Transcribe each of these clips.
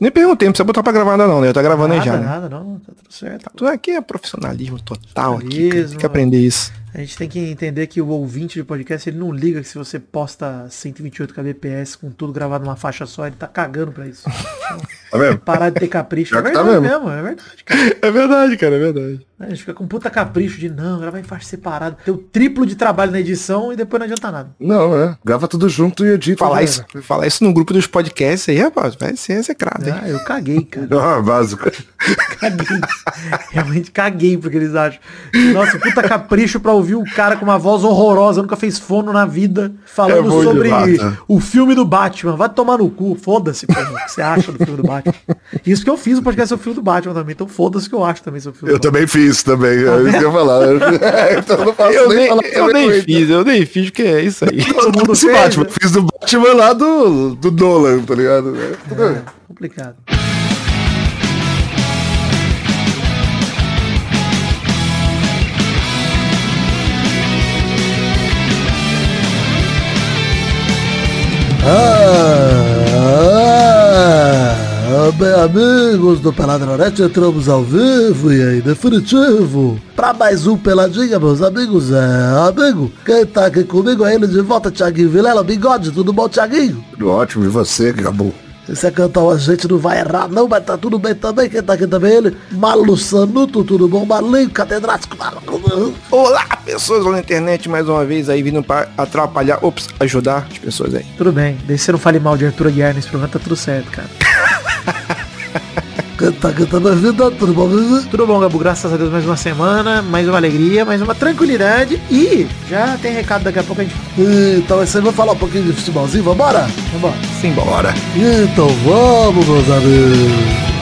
Nem perguntei, não precisa botar pra gravar nada não, né? Eu tá gravando nada, aí já. Né? Nada, não, tá tudo certo. Tudo aqui é profissionalismo total aqui. Profissionalismo. Tem que aprender isso. A gente tem que entender que o ouvinte de podcast, ele não liga que se você posta 128 kbps com tudo gravado numa faixa só, ele tá cagando pra isso. Tá vendo? Parar de ter capricho. É tá verdade mesmo. mesmo, é verdade, cara. É verdade, cara, é verdade. A gente fica com puta capricho de não, gravar em faixa separada. Ter o triplo de trabalho na edição e depois não adianta nada. Não, é. Grava tudo junto e edita. Falar né? isso, falar isso no grupo dos podcasts aí, rapaz, vai ser execrado, hein? Ah, eu caguei, cara. Ah, básico. Caguei. Realmente caguei porque eles acham. Nossa, puta capricho pra ouvir o cara com uma voz horrorosa, nunca fez fono na vida, falando É sobre né? o filme do Batman. Vai tomar no cu, foda-se, pô, o que você acha do filme do Batman. Isso que eu fiz o podcast sobre o filme do Batman também, então foda-se que eu acho também sobre o filme Eu do Batman. também fiz também. É isso que eu ia falar. então eu não posso Eu nem, nem, falar eu nem fiz, eu nem fiz, porque é isso aí. Todo mundo fez, Batman. né? Fiz do Batman lá do, do Nolan, tá ligado? É, bem. Complicado. Ah, bem, amigos do Peladronete, entramos ao vivo e aí, definitivo. Pra mais um Peladinha, meus amigos, é, amigo, quem tá aqui comigo é ele de volta, Thiaguinho Vilela, bigode, tudo bom, Thiaguinho? Tudo ótimo. E você, Gabu? Se você cantar a gente não vai errar não, mas tá tudo bem também, quem tá aqui também é ele, Malu Sanuto, tudo bom, Malinho, catedrático, Olá, pessoas lá na internet, mais uma vez aí vindo pra atrapalhar, ops, ajudar as pessoas aí. Tudo bem, desde que você não fale mal de Arthur Aguiar nesse programa, tá tudo certo, cara. tá aqui também, vida, tudo bom? Tudo bom, Gabu? Graças a Deus, mais uma semana, mais uma alegria, mais uma tranquilidade. E já tem recado daqui a pouco a gente. Então, esse aí vai falar um pouquinho de futebolzinho, vambora? Vambora. Simbora. Então vamos, meus amigos.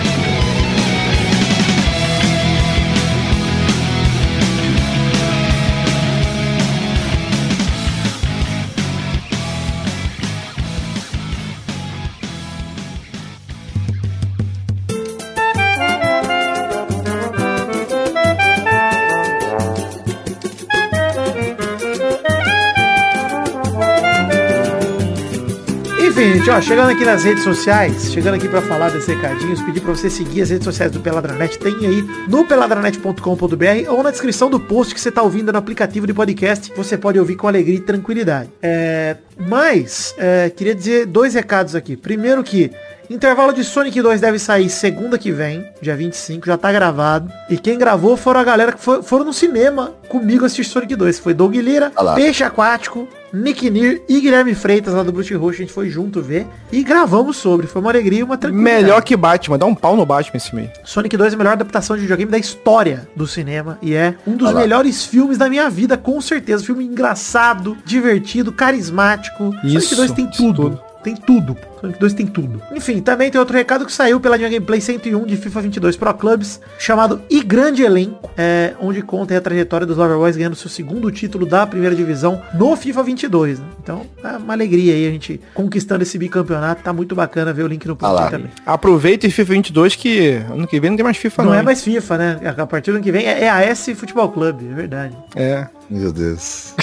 Ó, chegando aqui nas redes sociais, chegando aqui pra falar desses recadinhos, pedir pra você seguir as redes sociais do Peladranet, tem aí no peladranet.com.br ou na descrição do post que você tá ouvindo no aplicativo de podcast, você pode ouvir com alegria e tranquilidade. É, mas, é, queria dizer dois recados aqui. Primeiro que Intervalo de Sonic 2 deve sair segunda que vem, dia 25, já tá gravado. E quem gravou foram a galera que for- foram no cinema comigo assistir Sonic 2. Foi Doug Lira, Ah lá. Peixe Aquático, Nick Nir e Guilherme Freitas lá do Brute Roxo. A gente foi junto ver e gravamos sobre. Foi uma alegria e uma tranquilidade. Melhor que Batman, dá um pau no Batman esse meio. Sonic 2 é a melhor adaptação de videogame da história do cinema e é um dos Ah lá. melhores filmes da minha vida, com certeza. Filme engraçado, divertido, carismático. Sonic Isso, 2 tem tudo. tudo. Tem tudo. Sonic 2 tem tudo. Enfim, também tem outro recado que saiu pela New Gameplay 101 de FIFA 22 Pro Clubs, chamado E Grande Elenco, é, onde conta a trajetória dos Loverboys ganhando seu segundo título da primeira divisão no FIFA 22. Né? Então, é uma alegria aí a gente conquistando esse bicampeonato. Tá muito bacana ver o link no post Ah também. Aproveita e FIFA 22 que ano que vem não tem mais FIFA Não, não. é mais FIFA, né? A partir do ano que vem é AS Futebol Clube, é verdade. É. Meu Deus.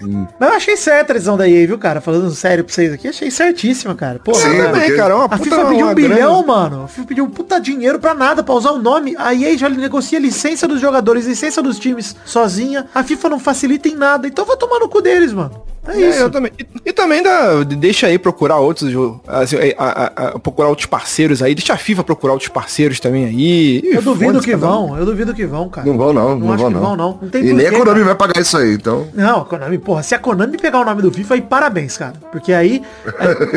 Mas eu achei certa a decisão da EA, viu, cara? Falando sério pra vocês aqui, achei certíssima, cara. Pô, Sim, a, porque- É, cara, é uma a puta FIFA pediu uma um bilhão, grana. mano. A FIFA pediu um puta dinheiro pra nada, pra usar o nome. A EA já negocia licença dos jogadores, licença dos times sozinha. A FIFA não facilita em nada. Então vai tomar no cu deles, mano. É É, isso. eu também. E, e também dá, deixa aí procurar outros, assim, a- a- a- procurar outros parceiros aí. Deixa a FIFA procurar outros parceiros também aí. Eu duvido que cada um. vão, eu duvido que vão, cara. Não vão não, não, acho vão que não. vão, não. Não tem e nem a Konami cara. vai pagar isso aí, então. Não, a Konami, porra, se a Konami pegar o nome do FIFA, aí parabéns, cara. Porque aí,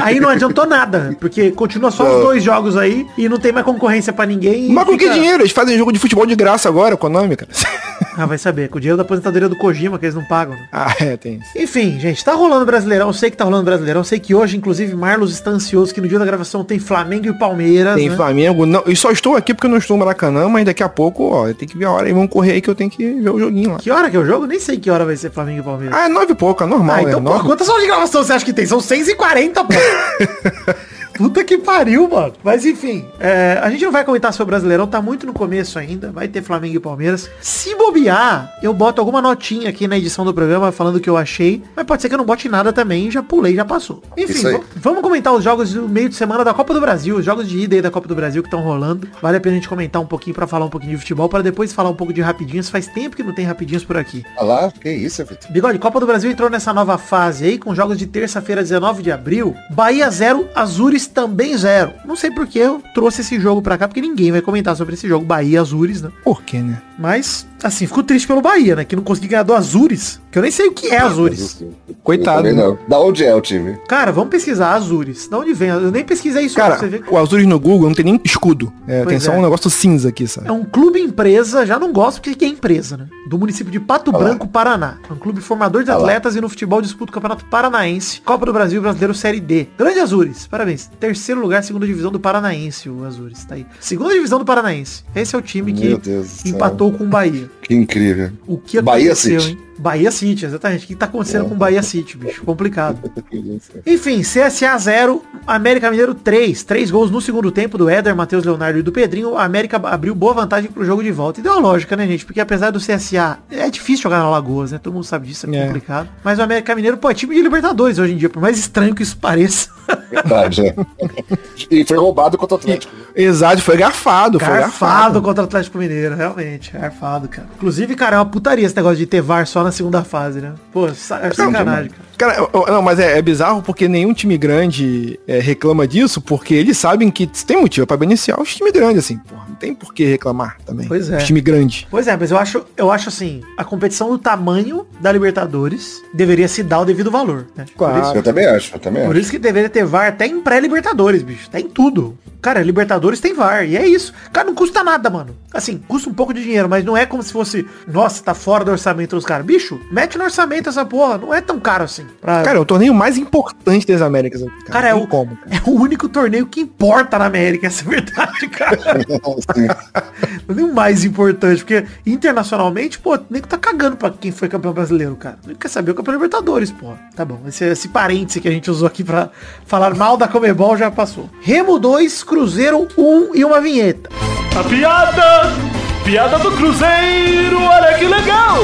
aí não adiantou nada. Porque continua só os Não. dois jogos aí e não tem mais concorrência pra ninguém. Mas com que dinheiro? Eles fazem jogo de futebol de graça agora, Konami, cara. Ah, vai saber. Com o dinheiro da aposentadoria do Kojima, que eles não pagam. né? ah, é, tem isso. Enfim, gente, tá rolando Brasileirão. Sei que tá rolando Brasileirão. Sei que hoje, inclusive, Marlos está ansioso que no dia da gravação tem Flamengo e Palmeiras. Tem né? Flamengo. Não, e só estou aqui porque eu não estou no Maracanã, mas daqui a pouco, ó, tem que ver a hora aí. Vamos correr aí que eu tenho que ver o joguinho lá. Que hora que é o jogo? Nem sei que hora vai ser Flamengo e Palmeiras. Ah, é nove e pouco, é normal, Ah, é então, pô, nove. quantas horas de gravação você acha que tem? São 6 e 40 pô. Puta que pariu, mano. Mas enfim, é, a gente não vai comentar sobre o Brasileirão, tá muito no começo ainda. Vai ter Flamengo e Palmeiras. Se bobear, eu boto alguma notinha aqui na edição do programa falando o que eu achei. Mas pode ser que eu não bote nada também, já pulei, já passou. Enfim, vamos comentar os jogos do meio de semana da Copa do Brasil, os jogos de ida aí da Copa do Brasil que estão rolando. Vale a pena a gente comentar um pouquinho pra falar um pouquinho de futebol, para depois falar um pouco de rapidinhos. Faz tempo que não tem rapidinhos por aqui. Olha lá, que isso, Vitor. Bigode, Copa do Brasil entrou nessa nova fase aí, com jogos de terça-feira, 19 de abril. Bahia 0, Azures também 0. Não sei por que eu trouxe esse jogo pra cá, porque ninguém vai comentar sobre esse jogo. Bahia Azures, né? Por quê, né? Mas, assim, fico triste pelo Bahia, né? Que não consegui ganhar do Azures. Que eu nem sei o que é Azures. Coitado, também né? não. Da onde é o time? Cara, vamos pesquisar Azures. Da onde vem? Eu nem pesquisei isso Cara, pra você ver. o Azures no Google não tem nem escudo. É, tem só é. um negócio cinza aqui, sabe? É um clube empresa, já não gosto porque é empresa, né? Do município de Pato Olha lá. Branco, Paraná. É um clube formador de Olha lá. atletas e no futebol disputa o Campeonato Paranaense, Copa do Brasil Brasileiro Série D. Grande Azures, parabéns. Terceiro lugar, segunda divisão do Paranaense, o Azures, tá aí. Segunda divisão do Paranaense. Esse é o time Meu que empatou com o Bahia. Que incrível. O que Bahia aconteceu, City. hein? Bahia City, exatamente. O que tá acontecendo É. com o Bahia City, bicho? Complicado. Enfim, CSA 0, América Mineiro 3. Três gols no segundo tempo do Éder, Matheus Leonardo e do Pedrinho. A América abriu boa vantagem pro jogo de volta. E deu uma lógica, né, gente? Porque apesar do CSA, é difícil jogar na Lagoas, né? Todo mundo sabe disso, é, É. complicado. Mas o América Mineiro, pô, é time de Libertadores hoje em dia, por mais estranho que isso pareça. Verdade, é. E foi roubado contra o Atlético. Exato, foi garfado, foi Garfado garfado. contra o Atlético Mineiro, realmente. Garfado, cara. Inclusive, cara, é uma putaria esse negócio de ter VAR só na segunda fase, né? Pô, é sacanagem, cara. Cara, não, mas é, é bizarro porque nenhum time grande é, reclama disso, porque eles sabem que tem motivo pra beneficiar os times grandes, assim, porra. Não tem por que reclamar também. Pois é. Os time grande. Pois é, mas eu acho, eu acho assim, a competição do tamanho da Libertadores deveria se dar o devido valor, né? Claro. Isso, Eu também acho, eu também por acho. isso que deveria ter VAR até em pré-Libertadores, bicho. Até em tudo. Cara, Libertadores tem VAR. E é isso. Cara, não custa nada, mano. Assim, custa um pouco de dinheiro, mas não é como se fosse, nossa, tá fora do orçamento dos caras. Bicho, mete no orçamento essa porra. Não é tão caro assim. Pra- Cara, é o torneio mais importante das Américas. Cara, Cara, é o, como, cara. é o único torneio que importa na América, essa é verdade, cara. Não é nem o mais importante, porque internacionalmente, pô, nem que tá cagando pra quem foi campeão brasileiro, cara. Nem quer saber o campeão Libertadores, pô. Tá bom, esse, esse parêntese que a gente usou aqui pra falar mal da Comebol já passou. Remo 2, Cruzeiro 1 e uma vinheta. A piada! Piada do Cruzeiro, olha que legal!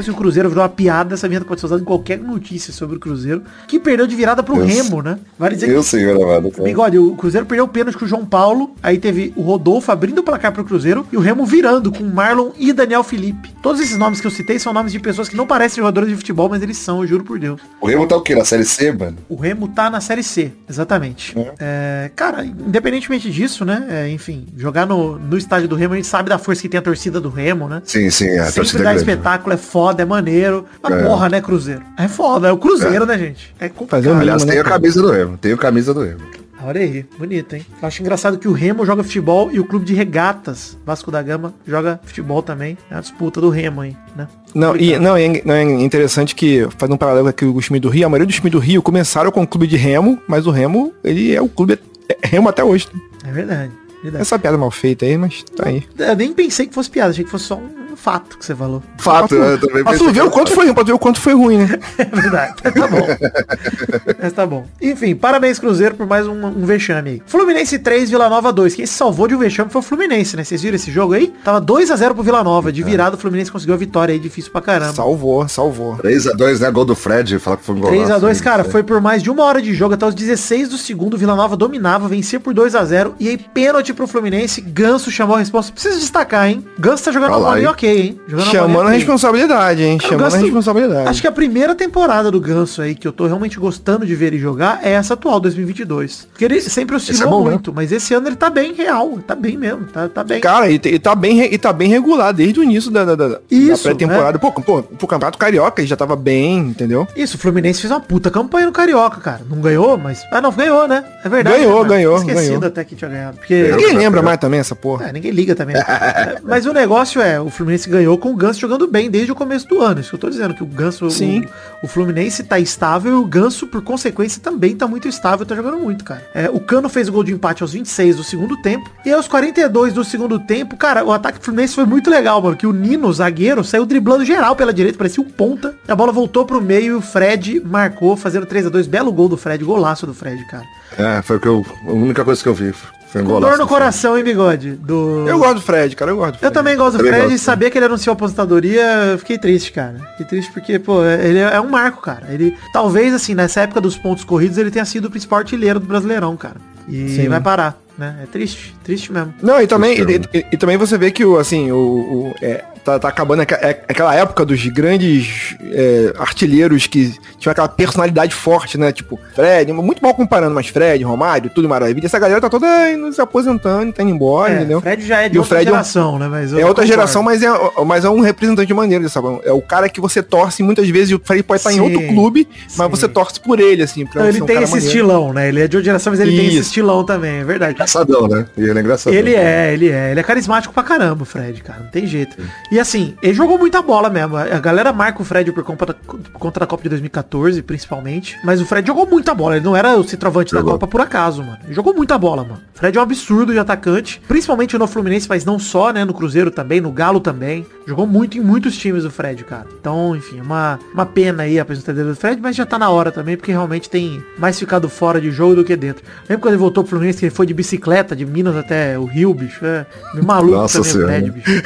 Depois que o Cruzeiro virou uma piada, essa vinheta pode ser usada em qualquer notícia sobre o Cruzeiro, que perdeu de virada pro Eu Remo, né? Vale dizer que Eu, senhor amado. cara. Bigode, o Cruzeiro perdeu o pênalti com o João Paulo, aí teve o Rodolfo abrindo o placar pro Cruzeiro e o Remo virando com Marlon e Daniel Felipe. Todos esses nomes que eu citei são nomes de pessoas que não parecem jogadores de futebol, mas eles são, eu juro por Deus. O Remo tá o quê? Na Série C, mano? O Remo tá na Série C, exatamente. É, cara, independentemente disso, né? é, enfim, jogar no, no estádio do Remo, a gente sabe da força que tem a torcida do Remo, né? Sim, sim, a Sempre torcida dá é grande. espetáculo, é foda, é maneiro. Mas É. porra, né, Cruzeiro? É foda, é o Cruzeiro, né, gente? É complicado. Fazer Aliás, né, tem a camisa do Remo. Tem a camisa do Remo. Olha aí, bonito, hein? Eu acho engraçado que o Remo joga futebol e o clube de regatas, Vasco da Gama, joga futebol também. É a disputa do Remo aí, né? Não, e, não, é, não, é interessante que, fazendo um paralelo aqui com o time do Rio, a maioria dos times do Rio começaram com o clube de Remo, mas o Remo, ele é o clube é Remo até hoje. É verdade. verdade. Essa piada mal feita aí, mas tá aí. Eu nem pensei que fosse piada, achei que fosse só um fato que você falou. Fato, eu também Pra tu ver o quanto foi ruim, pra tu ver o quanto foi ruim, né? É verdade. Tá bom. Mas tá bom. Enfim, parabéns Cruzeiro por mais um, um vexame aí. Fluminense 3, Vila Nova 2. Quem se salvou de um vexame foi o Fluminense, né? Vocês viram esse jogo aí? Tava 2x0 pro Vila Nova. De virada, o Fluminense conseguiu a vitória aí, difícil pra caramba. Salvou, salvou. 3x2, né? Gol do Fred, fala que foi um gol. 3x2, cara, foi por mais de uma hora de jogo, até os 16 do segundo, Vila Nova dominava, vencia por 2x0, e aí pênalti pro Fluminense, Ganso chamou a resposta. Precisa destacar, hein? Ganso tá jogando uma? Ok, hein? Jogando Chamando a responsabilidade, hein? Cara, Chamando a responsabilidade. Acho que a primeira temporada do Ganso aí, que eu tô realmente gostando de ver ele jogar, é essa atual, 2022. Porque ele sempre oscilou é bom, né? muito, mas esse ano ele tá bem real, tá bem mesmo, tá, tá bem. Cara, e, e tá bem, e tá bem regular desde o início da, da, da- da pré-temporada. Pô, pô, pro Campeonato Carioca ele já tava bem, entendeu? Isso, o Fluminense fez uma puta campanha no Carioca, cara. Não ganhou, mas... Ah, não, ganhou, né? É verdade. Ganhou, né? ganhou, Esquecido ganhou. até que tinha ganhado. Porque... Ninguém lembra mais também essa porra. É, ninguém liga também. É, Mas o negócio é, o Fluminense Fluminense ganhou com o Ganso jogando bem desde o começo do ano. Isso que eu tô dizendo, que o Ganso, Sim. O, o Fluminense tá estável e o Ganso, por consequência, também tá muito estável, tá jogando muito, cara. É, o Cano fez o gol de empate aos 26 do segundo tempo. E aos 42 do segundo tempo, cara, o ataque do Fluminense foi muito legal, mano. Que o Nino, zagueiro, saiu driblando geral pela direita, parecia um ponta. A bola voltou pro meio e o Fred marcou, fazendo 3 a 2 Belo gol do Fred, golaço do Fred, cara. É, foi o que eu, a única coisa que eu vi. Foi um Com dor no coração, hein, bigode? Do... Eu gosto do Fred, cara, eu gosto do Eu também gosto do Fred e saber que ele anunciou a aposentadoria, eu fiquei triste, cara. Fiquei triste porque, pô, ele é um marco, cara. Ele, talvez, assim, nessa época dos pontos corridos, ele tenha sido o principal artilheiro do Brasileirão, cara. E Sim. vai parar, né? É triste, triste mesmo. Não, e também, e, e- e também você vê que o, assim, o, o- é, tá, tá acabando é- aquela época dos grandes é, artilheiros que tinham aquela personalidade forte, né? Tipo, Fred, muito mal comparando, mas Fred, Romário, tudo maravilha. Essa galera tá toda indo se aposentando, tá indo embora, É, entendeu? Fred já é de E outra Fred é um- geração, né? Mas É outra geração, mas é, mas é um representante maneiro, sabe? É o cara que você torce muitas vezes, o Fred pode estar em Sim, outro clube, mas sim. você torce por ele, assim. Pra Então, ele ser um tem cara esse maneiro. estilão, né? Ele é de outra geração, mas ele tem esse Isso. estilão também, é verdade. Engraçadão, né? Ele é engraçadão. Ele é, ele é. Ele é carismático pra caramba, o Fred, cara. Não tem jeito. E assim, ele jogou muita bola mesmo. A galera marca o Fred por conta da, por conta da Copa de 2014, principalmente. Mas o Fred jogou muita bola. Ele não era o centroavante da. Copa por acaso, mano. Ele jogou muita bola, mano. O Fred é um absurdo de atacante. Principalmente no Fluminense, mas não só, né? No Cruzeiro também, no Galo também. Jogou muito em muitos times o Fred, cara. Então, enfim, uma, uma pena aí a apresentadoria do Fred, mas já tá na hora também, porque realmente tem mais ficado fora de jogo do que dentro. Lembra quando ele voltou pro Fluminense que ele foi de bicicleta, de Minas até o Rio, bicho? É meio maluco Nossa também o Senhora. Fred, bicho.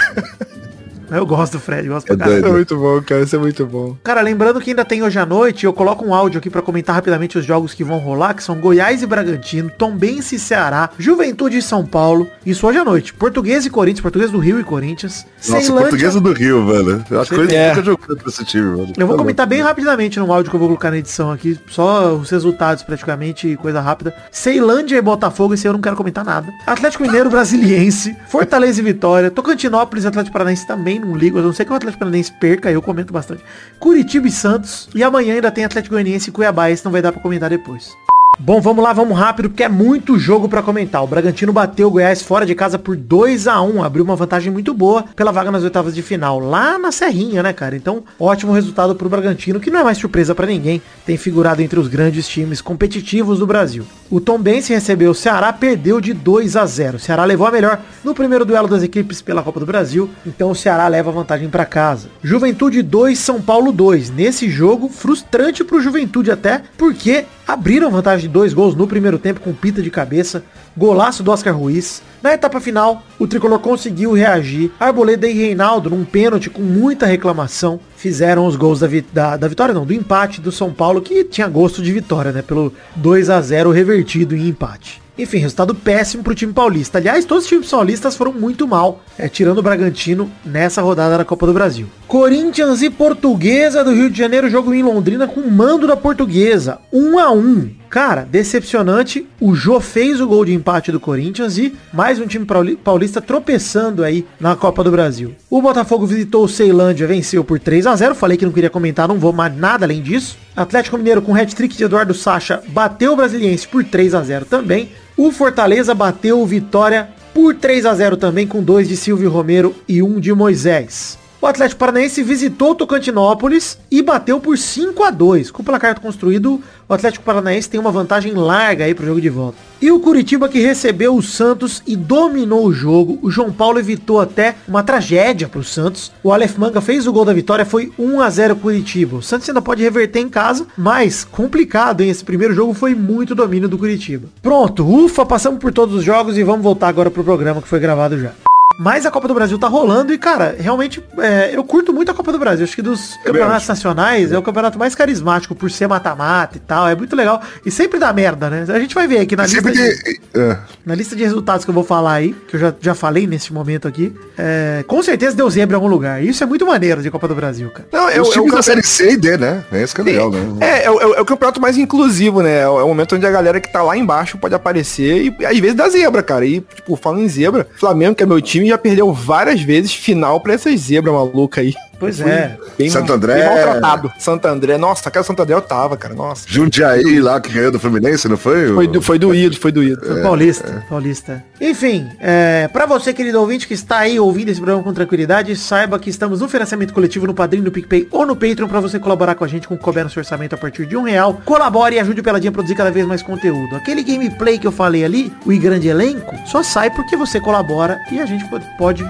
Eu gosto do Fred, gosto É pra caralho. Isso é muito bom, cara, isso é muito bom. Cara, lembrando que ainda tem hoje à noite, eu coloco um áudio aqui pra comentar rapidamente os jogos que vão rolar, que são Goiás e Bragantino, Tombense e Ceará, Juventude e São Paulo, isso hoje à noite. Português e Corinthians, Português do Rio e Corinthians, Nossa, portuguesa do Rio, velho. Eu acho que É. nunca jogou pra esse time, mano. Eu vou Tá comentar bem rapidamente no áudio que eu vou colocar na edição aqui, só os resultados praticamente, coisa rápida. Ceilândia e Botafogo, esse eu não quero comentar nada. Atlético Mineiro Brasiliense, Fortaleza e Vitória, Tocantinópolis e Atlético Paranaense também não ligo, eu não sei que o Atlético Paranaense perca, eu comento bastante. Curitiba e Santos, e amanhã ainda tem Atlético Goianiense e Cuiabá, esse não vai dar pra comentar depois. Bom, vamos lá, vamos rápido, porque é muito jogo pra comentar. O Bragantino bateu o Goiás fora de casa por 2 a 1 abriu uma vantagem muito boa pela vaga nas oitavas de final, lá na Serrinha, né, cara? Então, ótimo resultado pro Bragantino, que não é mais surpresa pra ninguém, tem figurado entre os grandes times competitivos do Brasil. O Tombense recebeu o Ceará, perdeu de 2 a 0 O Ceará levou a melhor no primeiro duelo das equipes pela Copa do Brasil, então o Ceará leva a vantagem pra casa. Juventude 2, São Paulo 2. Nesse jogo, frustrante pro Juventude até, porque abriram vantagem de dois gols no primeiro tempo com pita de cabeça, golaço do Oscar Ruiz. Na etapa final, o tricolor conseguiu reagir. Arboleda e Reinaldo, num pênalti com muita reclamação, fizeram os gols da, vi- da, da vitória, não, do empate do São Paulo, que tinha gosto de vitória, né? Pelo 2 a 0 revertido em empate. Enfim, resultado péssimo pro time paulista. Aliás, todos os times paulistas foram muito mal, é, tirando o Bragantino nessa rodada da Copa do Brasil. Corinthians e Portuguesa do Rio de Janeiro, jogo em Londrina com mando da Portuguesa. 1 a 1 Cara, decepcionante. O Jô fez o gol de empate do Corinthians e mais um time pauli- paulista tropeçando aí na Copa do Brasil. O Botafogo visitou o Ceilândia, venceu por 3 a 0 Falei que não queria comentar, não vou mais nada além disso. Atlético Mineiro com hat-trick de Eduardo Sacha bateu o Brasiliense por 3 a 0 também. O Fortaleza bateu o Vitória por 3 a 0 também com dois de Silvio Romero e um de Moisés. O Atlético Paranaense visitou Tocantinópolis e bateu por 5 a 2 Com o placar construído, o Atlético Paranaense tem uma vantagem larga aí pro jogo de volta. E o Curitiba que recebeu o Santos e dominou o jogo. O João Paulo evitou até uma tragédia pro Santos. O Aleph Manga fez o gol da vitória, foi 1 a 0 Curitiba. O Santos ainda pode reverter em casa, mas complicado, hein? Esse primeiro jogo foi muito domínio do Curitiba. Pronto, ufa, passamos por todos os jogos e vamos voltar agora pro programa que foi gravado já. Mas a Copa do Brasil tá rolando e, cara, realmente é, eu curto muito a Copa do Brasil. Acho que dos campeonatos nacionais é o campeonato mais carismático por ser mata-mata e tal. É muito legal. E sempre dá merda, né? A gente vai ver aqui na lista, de. É. na lista de resultados que eu vou falar aí, que eu já, já falei nesse momento aqui. é, com certeza deu zebra em algum lugar. Isso é muito maneiro de Copa do Brasil, cara. Não, é, Os o- é o times da série C e D, né? É isso que é legal, né? É, é, o- é é campeonato mais inclusivo, né? É o, é o momento onde a galera que tá lá embaixo pode aparecer e às vezes dá zebra, cara. E, tipo, falando em zebra, Flamengo, que é meu time, já perdeu várias vezes final pra essas zebras malucas aí. Pois é. Bem, Santo André. Bem maltratado. Santo André. Nossa, aquela Santo André eu tava, cara. Nossa. Jundiaí lá que ganhou do Fluminense, não foi? Foi, do, foi doído, foi doído. Foi Paulista, Paulista. Enfim, é, para você, querido ouvinte, que está aí ouvindo esse programa com tranquilidade, saiba que estamos no financiamento coletivo no Padrinho, no PicPay ou no Patreon para você colaborar com a gente com o couber no seu orçamento a partir de um real. Colabore e ajude o Peladinha a produzir cada vez mais conteúdo. Aquele gameplay que eu falei ali, o grande elenco, só sai porque você colabora e a gente pode- pode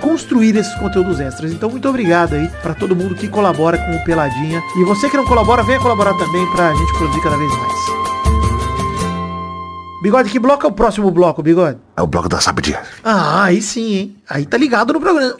construir esses conteúdos extras. Então, muito obrigado aí para todo mundo que colabora com o Peladinha. E você que não colabora, venha colaborar também pra gente produzir cada vez mais. Bigode, que bloco é o próximo bloco, Bigode? É o bloco da sabidinha. Ah, aí sim, hein? Aí tá ligado no programa.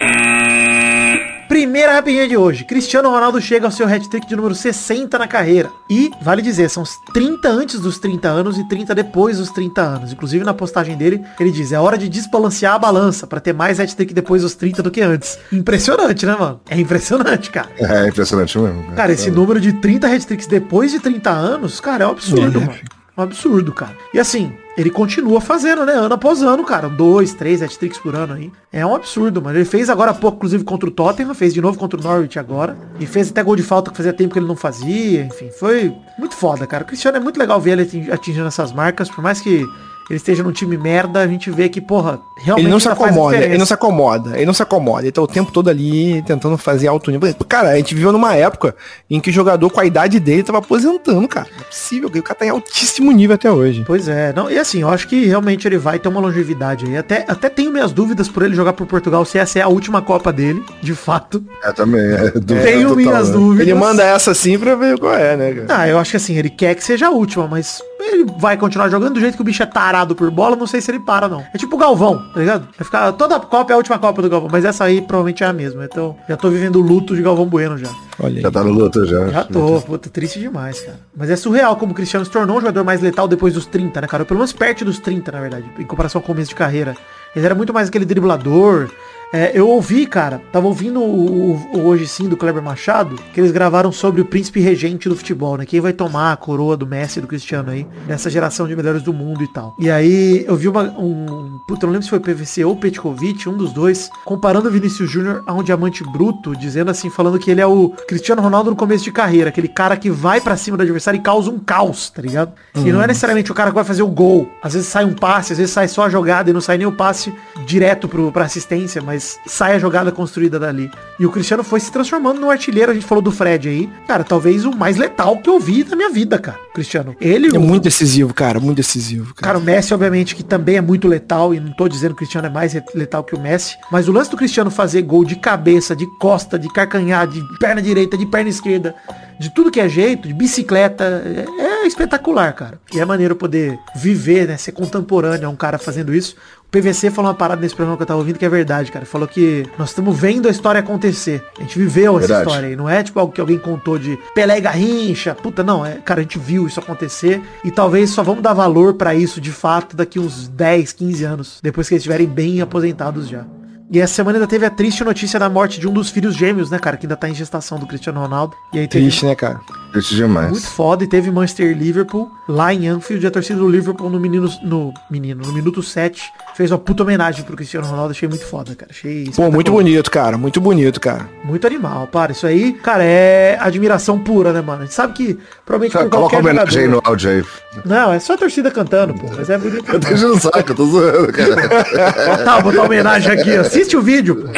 Primeira rapidinha de hoje. Cristiano Ronaldo chega ao seu hat-trick de número 60 na carreira. E, vale dizer, são os 30 antes dos 30 anos e 30 depois dos 30 anos. Inclusive, na postagem dele, ele diz, é hora de desbalancear a balança para ter mais hat-trick depois dos 30 do que antes. Impressionante, né, mano? É impressionante, cara. É impressionante mesmo. cara. Cara, esse número de 30 hat-tricks depois de 30 anos, cara, é um absurdo, É. mano. Um absurdo, cara. E assim, ele continua fazendo, né? Ano após ano, cara. Dois, três hat-tricks por ano aí. É um absurdo, mano. Ele fez agora há pouco, inclusive, contra o Tottenham. Fez de novo contra o Norwich agora. E fez até gol de falta que fazia tempo que ele não fazia. Enfim, foi muito foda, cara. O Cristiano é muito legal ver ele ating- atingindo essas marcas. Por mais que ele esteja num time merda, a gente vê que, porra, realmente Ele não se acomoda, ele não se acomoda, ele não se acomoda, ele tá o tempo todo ali tentando fazer alto nível. Cara, a gente viveu numa época em que o jogador com a idade dele tava aposentando, cara. Não é possível, o cara tá em altíssimo nível até hoje. Pois é, não, e assim, eu acho que realmente ele vai ter uma longevidade aí. Até, até tenho minhas dúvidas por ele jogar por Portugal, se essa é a última Copa dele, de fato. É também. É, dúvida tenho total, minhas né? dúvidas. Ele manda essa assim pra ver qual é, né, cara? Ah, eu acho que assim, ele quer que seja a última, mas ele vai continuar jogando do jeito que o bicho é tarado por bola, não sei se ele para, não. É tipo o Galvão, tá ligado? Vai ficar, toda Copa é a última Copa do Galvão, mas essa aí provavelmente é a mesma. Então, já tô vivendo o luto de Galvão Bueno já. Olha aí. Já tá no luto já. Já tô, puta, triste demais, cara. Mas é surreal como o Cristiano se tornou um jogador mais letal depois dos 30, né, cara? Pelo menos perto dos 30, na verdade, em comparação com o começo de carreira. Ele era muito mais aquele driblador. É, eu ouvi, cara, tava ouvindo o, o- Hoje Sim do Kleber Machado, que eles gravaram sobre o príncipe regente do futebol, né? Quem vai tomar a coroa do Messi e do Cristiano aí, nessa geração de melhores do mundo e tal. E aí eu vi uma, um. Puta, não lembro se foi PVC ou Petkovic, um dos dois, comparando o Vinícius Júnior a um diamante bruto, dizendo assim, falando que ele é o Cristiano Ronaldo no começo de carreira, aquele cara que vai pra cima do adversário e causa um caos, tá ligado? E não é necessariamente o cara que vai fazer o gol. Às vezes sai um passe, às vezes sai só a jogada e não sai nem o passe direto pro, pra assistência, mas sai a jogada construída dali. E o Cristiano foi se transformando no artilheiro, a gente falou do Fred aí. Cara, talvez o mais letal que eu vi na minha vida, cara. Cristiano. Ele, É o- muito decisivo, cara, muito decisivo, cara. Cara, o Messi, obviamente, que também é muito letal, e não tô dizendo que o Cristiano é mais letal que o Messi, mas o lance do Cristiano fazer gol de cabeça, de costa, de carcanhar, de perna direita, de perna esquerda, de tudo que é jeito, de bicicleta, é, é espetacular, cara. E é maneiro poder viver, né, ser contemporâneo a um cara fazendo isso. O PVC falou uma parada nesse programa que eu tava ouvindo que é verdade, cara. Falou que nós estamos vendo a história acontecer. A gente viveu essa Verdade. história aí. Não é tipo algo que alguém contou de Pelé e Garrincha. Puta, não. É, cara, a gente viu isso acontecer. E talvez só vamos dar valor pra isso de fato daqui uns 10, 15 anos. Depois que eles estiverem bem aposentados já. E essa semana ainda teve a triste notícia da morte de um dos filhos gêmeos, né, cara? Que ainda tá em gestação do Cristiano Ronaldo. E aí teve Triste, né, cara? Triste demais. muito foda e teve Manchester e Liverpool lá em Anfield. A torcida do Liverpool no menino, no menino, no minuto 7 fez uma puta homenagem pro Cristiano Ronaldo. Achei muito foda, cara. Achei Pô, muito bonito, cara, muito bonito, cara. Muito animal, para. Isso aí, cara, é admiração pura, né, mano? A gente sabe que provavelmente Coloca qualquer uma homenagem aí jogador... no áudio aí. Não, é só a torcida cantando, pô. Mas é bonito. Eu tô enchendo o saco, eu tô zoando, cara. Botar, botar homenagem aqui, ó. Assiste o vídeo, pô.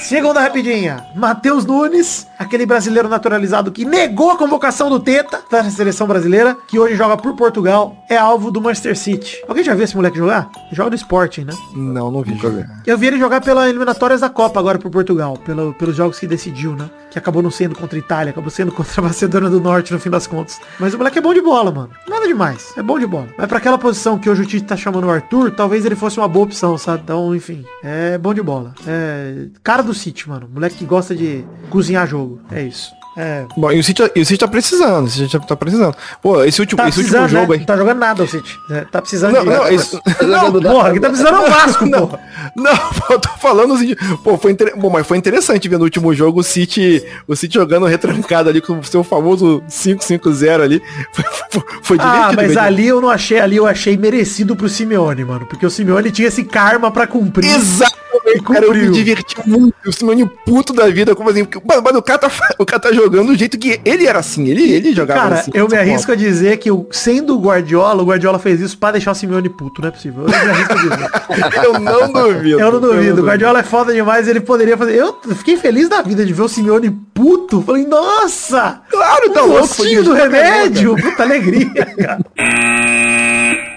Segunda rapidinha. Matheus Nunes, aquele brasileiro naturalizado que negou a convocação do Teta da seleção brasileira, que hoje joga por Portugal, é alvo do Manchester City. Alguém já viu esse moleque jogar? Joga no Sporting, né? Não, não vi. Eu vi ele jogar pela eliminatórias da Copa agora por Portugal, pelo, pelos jogos que decidiu, né? Que acabou não sendo contra a Itália, acabou sendo contra a Macedônia do Norte no fim das contas. Mas o moleque é bom de bola, mano. Nada demais. É bom de bola. Mas pra aquela posição que hoje o Tite tá chamando o Arthur, talvez ele fosse uma boa opção, sabe? Então, enfim. É bom de bola. É. Cara do City, mano. Moleque que gosta de cozinhar jogo. É isso. É. Bom, e o City, e o City tá precisando, o City tá precisando. Pô, esse último, Tá esse último jogo né? aí. Não tá jogando nada o City. É, tá precisando Não, de... não, isso, Não, porra, que tá precisando é o Vasco, porra. Não, eu tô falando assim, pô, foi, inter... Bom, mas foi interessante ver no último jogo o City, o City jogando retrancado ali com o seu famoso 5-5-0 ali. Foi, foi, foi Ah, divertido. mas ver. ali eu não achei, ali eu achei merecido pro Simeone, mano. Porque o Simeone tinha esse karma pra cumprir. Exatamente, Cara, eu me diverti muito. O Simeone puto da vida, como assim? Porque, mas, o, cara tá, o cara tá jogando do jeito que ele era assim. Ele, ele jogava Cara, assim. eu me arrisco a dizer que, sendo o Guardiola, o Guardiola fez isso pra deixar o Simeone puto, não é possível. Eu me arrisco a dizer. Eu não duvido. Eu não duvido. O Guardiola é foda demais, ele poderia fazer. Eu fiquei feliz da vida de ver o Simeone puto. Falei, nossa! Claro, tá um louco. do remédio! Puta alegria, cara.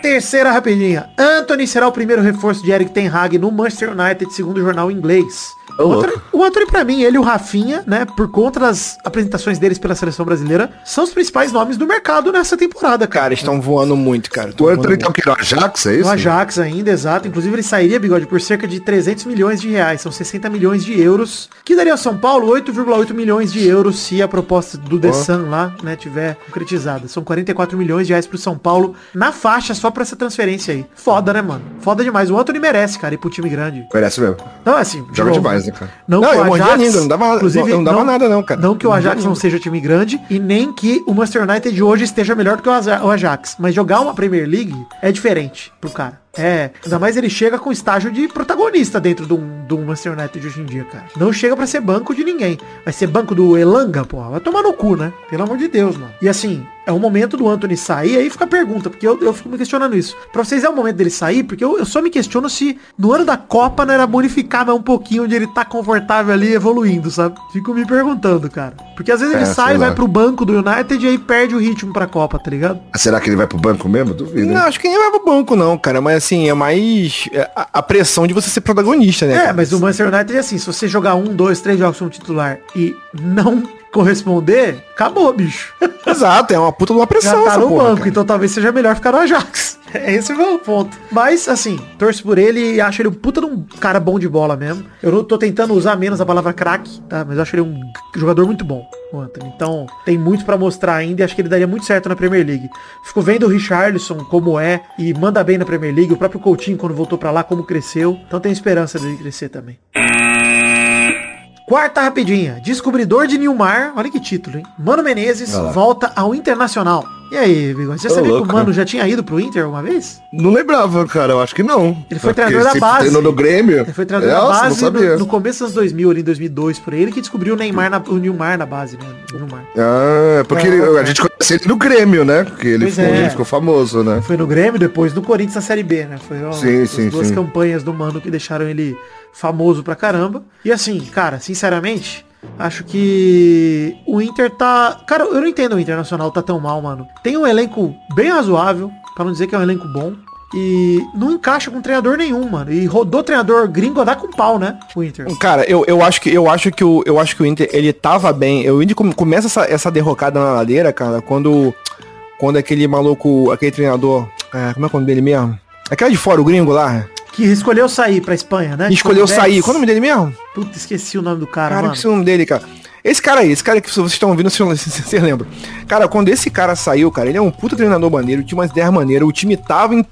Terceira rapidinha. Anthony será o primeiro reforço de Eric Ten Hag no Manchester United, segundo o jornal inglês. O Anthony, o Anthony, pra mim, ele e o Rafinha, né, por conta das apresentações deles pela seleção brasileira, são os principais nomes do mercado nessa temporada, cara. Cara, estão voando muito, cara. O Anthony tá o quê? No Ajax, é isso? No Ajax ainda, exato. Inclusive ele sairia, Bigode, por cerca de 300 milhões de reais. São 60 milhões de euros. Que daria ao São Paulo 8,8 milhões de euros se a proposta do The Sun lá, né, tiver concretizada. São 44 milhões de reais pro São Paulo na faixa só pra essa transferência aí. Foda, né, mano? Foda demais. O Anthony merece, cara, ir pro time grande. Merece mesmo. Não, assim, Joga demais, né, cara? Não, Não, que eu Ajax, língua, não dava- inclusive, não dava nada não, cara. Não que o Ajax não seja time grande e nem que o Manchester United hoje esteja melhor do que o Ajax. Mas jogar uma Premier League é diferente pro cara. É, ainda mais ele chega com estágio de protagonista dentro do, do Manchester United hoje em dia, cara. Não chega pra ser banco de ninguém. Vai ser banco do Elanga, porra. Vai tomar no cu, né? Pelo amor de Deus, mano. E assim, é o momento do Anthony sair, aí fica a pergunta, porque eu, eu fico me questionando isso. Pra vocês é o momento dele sair, porque eu, eu só me questiono se no ano da Copa não era bonificar mais um pouquinho onde ele tá confortável ali evoluindo, sabe? Fico me perguntando, cara. Porque às vezes ele É, sai, sei vai pro banco do United e aí perde o ritmo pra Copa, tá ligado? Ah, Será que ele vai pro banco mesmo? Duvido. hein? Não, acho que nem vai pro banco, não, cara. Mas assim, é mais é, a, pressão de você ser protagonista, né? É, cara? mas o Manchester United é assim, se você jogar um, dois, três jogos como titular e não corresponder, acabou, bicho. Exato, é uma puta de uma Já pressão tá essa no porra, banco, cara. então talvez seja melhor ficar no Ajax. Esse é o meu ponto. Mas, assim, torço por ele e acho ele um puta de um cara bom de bola mesmo. Eu não tô tentando usar menos a palavra craque, tá? Mas eu acho ele um jogador muito bom, o Anthony. Então, tem muito pra mostrar ainda e acho que ele daria muito certo na Premier League. Fico vendo o Richarlison como é e manda bem na Premier League. O próprio Coutinho, quando voltou pra lá, como cresceu. Então tem esperança dele crescer também. Quarta rapidinha. Descobridor de Nilmar. Olha que título, hein? Mano Menezes volta ao Internacional. E aí, Bigode? Você Ô, sabia que louco, o Mano né? já tinha ido pro Inter alguma vez? Não lembrava, cara. Eu acho que não. Ele foi treinador da base. No Grêmio. Ele foi treinador da Nossa, base no, no começo dos anos 2000, ali em 2002, por aí. Ele que descobriu o Neymar, na, o Nilmar na base, né? O Nilmar. Ah, porque É, ele- é. a gente conhece ele no Grêmio, né? Porque ele, ficou, é. ele ficou famoso, né? Foi no Grêmio, depois no Corinthians na Série B, né? Foi ó, Sim, as sim, duas sim. campanhas do Mano que deixaram ele famoso pra caramba. E assim, cara, sinceramente, acho que o Inter tá... Cara, eu não entendo o Internacional tá tão mal, mano. Tem um elenco bem razoável, pra não dizer que é um elenco bom. E não encaixa com treinador nenhum, mano. E rodou treinador gringo a dar com pau, né? O Inter. Cara, eu, eu acho que eu acho que o eu acho que o Inter ele tava bem. O Inter come- começa essa, essa derrocada na ladeira, cara, quando quando aquele maluco, aquele treinador, é, como é o nome dele mesmo? Aquele de fora, o gringo lá, Que escolheu sair pra Espanha, né? escolheu sair. Qual é o nome dele mesmo? Puta, esqueci o nome do cara, Cara, mano. que é o nome dele, cara. Esse cara aí, esse cara que vocês estão ouvindo, vocês vocês lembram. Cara, quando esse cara saiu, cara, ele é um puta treinador maneiro, tinha umas ideias maneiras, o time tava, em-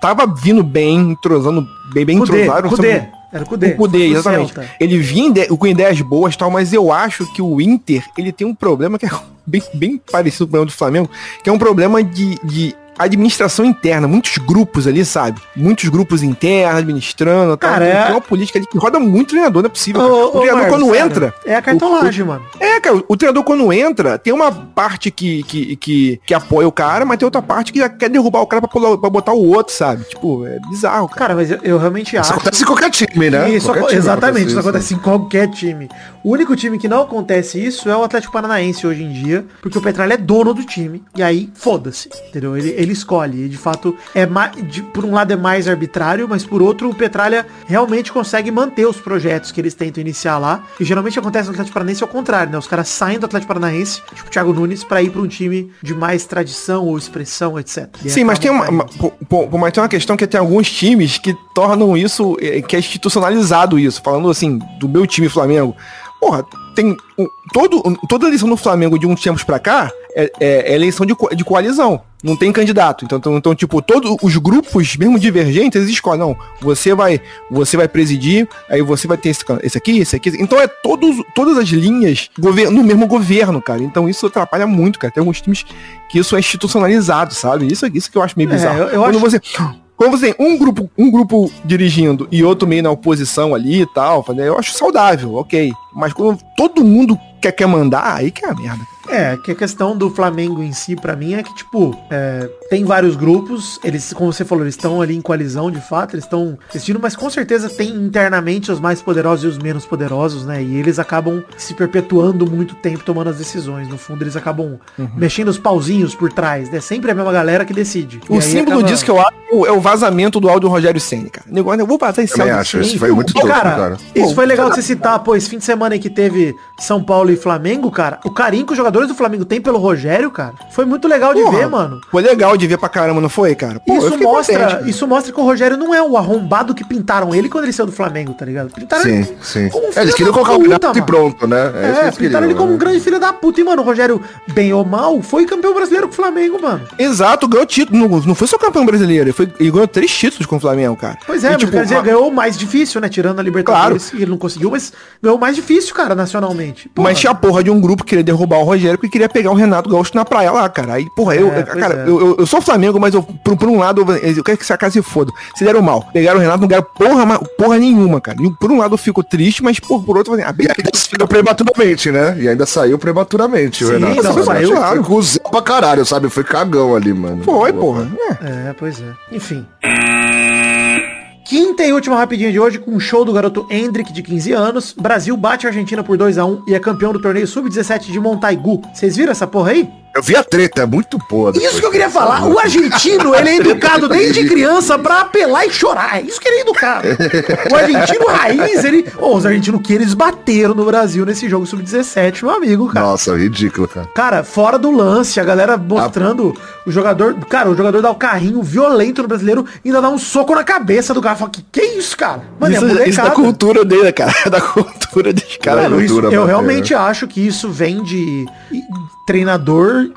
tava vindo bem, entrosando bem, bem Cudê, entrosado. Cudê. Era o Cudê. O Cudê, exatamente. Celta. Ele vinha com ideias boas e tal, mas eu acho que o Inter, ele tem um problema que é bem, bem parecido com o problema do Flamengo, que é um problema de, de administração interna, muitos grupos ali, sabe? Muitos grupos internos, administrando, tal. Cara, é- Tem uma política ali que roda muito treinador, não é possível. Ô, o ô, treinador Marcos, quando entra, É a cartolagem, mano. é, cara, o treinador quando entra, tem uma parte que, que, que, que apoia o cara, mas tem outra parte que já quer derrubar o cara pra, pular- pra botar o outro, sabe? Tipo, é bizarro, cara. Cara, mas eu, eu realmente Isso acho. acontece em qualquer time, né? Isso, Qualquer time exatamente, isso isso, acontece em qualquer time. O único time que não acontece isso é o Atlético Paranaense hoje em dia, porque o Petralha é dono do time, e aí foda-se, entendeu? Ele, ele escolhe, e de fato, é mais, de- por um lado é mais arbitrário, mas por outro o Petralha realmente consegue manter os projetos que eles tentam iniciar lá, e geralmente acontece no Atlético Paranaense ao contrário, né? Os caras saem do Atlético Paranaense, tipo o Thiago Nunes, pra ir pra um time de mais tradição ou expressão, etc. E Sim, mas tem acabam uma, uma- pô, pô, mas tem uma questão que tem alguns times que tornam isso, eh, que é institucionalizado isso. Falando assim, do meu time Flamengo. Porra, tem um- todo, toda eleição no Flamengo de uns tempos pra cá é, é- é eleição de, co- de coalizão. Não tem candidato. Então, então, então, tipo, todos os grupos, mesmo divergentes, eles escolhem. Não, você vai, você vai presidir, aí você vai ter esse, esse aqui, esse aqui. Então é todos, todas as linhas no mesmo governo, cara. Então isso atrapalha muito, cara. Tem alguns times que isso é institucionalizado, sabe? Isso, isso que eu acho meio É, bizarro. eu- eu Quando acho- você quando você tem um grupo, um grupo dirigindo e outro meio na oposição ali e tal, eu acho saudável, ok. Mas quando todo mundo quer, quer mandar, aí que é a merda. É, que a questão do Flamengo em si, pra mim, é que, tipo, é, tem vários grupos, eles, como você falou, eles estão ali em coalizão, de fato, eles estão assistindo, mas com certeza tem internamente os mais poderosos e os menos poderosos, né? E eles acabam se perpetuando muito tempo tomando as decisões. No fundo, eles acabam Uhum. mexendo os pauzinhos por trás, né? Sempre a mesma galera que decide. O símbolo acaba- disso que eu acho é o vazamento do áudio do Rogério Senna, cara. Negócio, eu vou vazar esse Também áudio. acho, isso foi muito Ô, tosco, cara, cara. isso Pô, foi legal de você citar, pô, esse fim de semana aí que teve São Paulo e Flamengo, cara, o carinho que os jogadores do Flamengo têm pelo Rogério, cara, foi muito legal de Porra, ver, mano. Foi legal de ver pra caramba, não foi, cara? Pô, isso mostra, contente, isso mostra que o Rogério não é o arrombado que pintaram ele quando ele saiu do Flamengo, tá ligado? Pintaram Sim, ele sim. como um É, filho eles queriam da colocar o puta, e pronto, né? É, eles pintaram queriam, ele como né? um grande filho da puta. E, mano, o Rogério, bem ou mal, foi campeão brasileiro com o Flamengo, mano. Exato, ganhou título. Não, não foi só campeão brasileiro, ele, foi, ele ganhou três títulos com o Flamengo, cara. Pois é, E, mas tipo, quer dizer, uma- ganhou o mais difícil, né? Tirando a Libertadores, e ele não conseguiu, mas ganhou o mais difícil, cara, nacionalmente. Porra. Mas tinha a porra de um grupo que queria derrubar o Rogério porque queria pegar o Renato Gaúcho na praia lá, cara. Aí, porra, eu, É, pois cara, é. eu, eu, eu sou Flamengo, mas eu, por, por um lado, eu, eu quero que essa casa se foda. Se deram mal. Pegaram o Renato, não ganharam porra, porra nenhuma, cara. E por um lado eu fico triste, mas por, por outro, eu falei, ah, E bem, saiu prematuramente, né? E ainda saiu prematuramente, Sim, o Renato. não, saiu, Foi claro. cuzão pra caralho, sabe? Foi cagão ali, mano. foi, porra. É. É, pois é. Enfim. Quinta e última rapidinha de hoje com um show do garoto Hendrick, de 15 anos. Brasil bate a Argentina por 2 a 1 e é campeão do torneio Sub-17 de Montaigu. Vocês viram essa porra aí? Eu vi a treta, é muito boa. Isso que eu queria falar. O argentino, ele é educado desde criança pra apelar e chorar. É isso que ele é educado. O argentino raiz, ele... Ô, os argentinos que eles bateram no Brasil nesse jogo Sub-17, meu amigo, cara. Nossa, ridículo, cara. Cara, fora do lance, a galera mostrando o jogador. Cara, o jogador dá o carrinho violento no brasileiro e ainda dá um soco na cabeça do cara. Fala, que que é isso, cara? Mano, Isso, é isso da cultura dele, cara. Da cultura dos caras. Mano, isso- cultura eu realmente acho que isso vem de e-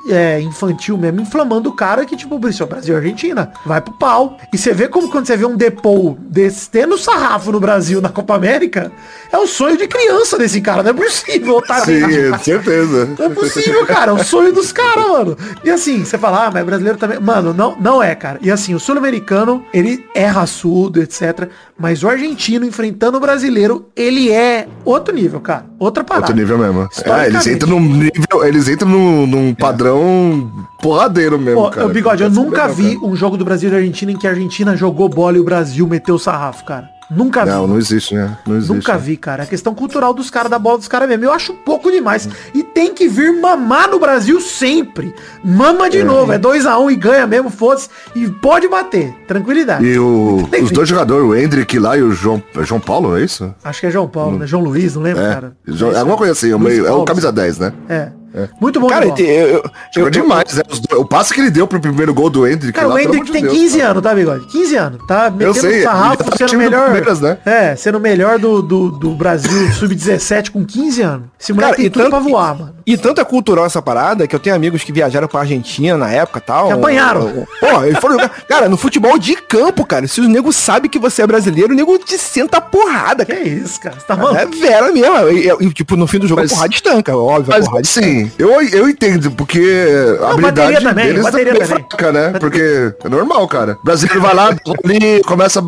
é, infantil mesmo, inflamando o cara que, tipo, isso é o Brasil e Argentina, vai pro pau. E você vê como quando você vê um Depou descendo sarrafo no Brasil na Copa América, é o sonho de criança desse cara, não é possível, otário. Sim, certeza. Não é possível, cara. É o sonho dos caras, mano. E assim, você fala, ah, mas brasileiro também. Mano, não, não é, cara. E assim, o sul-americano, ele é raçudo, etc. Mas o argentino enfrentando o brasileiro, ele é outro nível, cara. Outra parada. Outro nível mesmo. É, eles entram num nível, eles entram num, num padrão porradeiro mesmo, Ô, cara. Bigode, eu nunca legal, vi cara. um jogo do Brasil e da Argentina em que a Argentina jogou bola e o Brasil meteu o sarrafo, cara. Nunca vi. Não, não existe, né? Não existe. Nunca vi, cara. É questão cultural dos caras, da bola dos caras mesmo. Eu acho pouco demais. E tem que vir mamar no Brasil sempre. Mama de novo. É 2x1 e ganha mesmo, foda-se. E pode bater. Tranquilidade. E o, os dois jogadores, o Hendrick lá e o João, é João Paulo, é isso? Acho que é João Paulo, né? João Luiz, não lembro, É. cara. É é alguma coisa assim, é o, Luiz é camisa 10, né? É. Muito bom Cara, de eu, eu, Jogou eu- demais, né? Os o passe que ele deu pro primeiro gol do Hendrick Cara, lá, o Hendrick tem Deus, 15 cara. anos, tá, Bigode? 15 anos. Tá metendo sei, ele sarrafo, tá sendo melhor. Né? É, sendo o melhor do, do, do Brasil sub-17 com 15 anos. Esse moleque Cara, tem e tudo tanto- pra voar, mano. E tanto é cultural essa parada que eu tenho amigos que viajaram pra Argentina na época e tal. Que apanharam. Pô, eles foram jogar. Cara, no futebol de campo, cara, se o nego sabe que você é brasileiro, o nego te senta a porrada, Que cara. isso, cara? Você tá maluco? É vera mesmo. E, e, e, tipo, no fim do jogo Mas- a porrada estanca, óbvio, a Mas porrada sim, eu, eu entendo, porque a Não, habilidade bateria também, deles bateria é bem também. fraca, né? Porque é normal, cara. O brasileiro vai lá, ali, começa,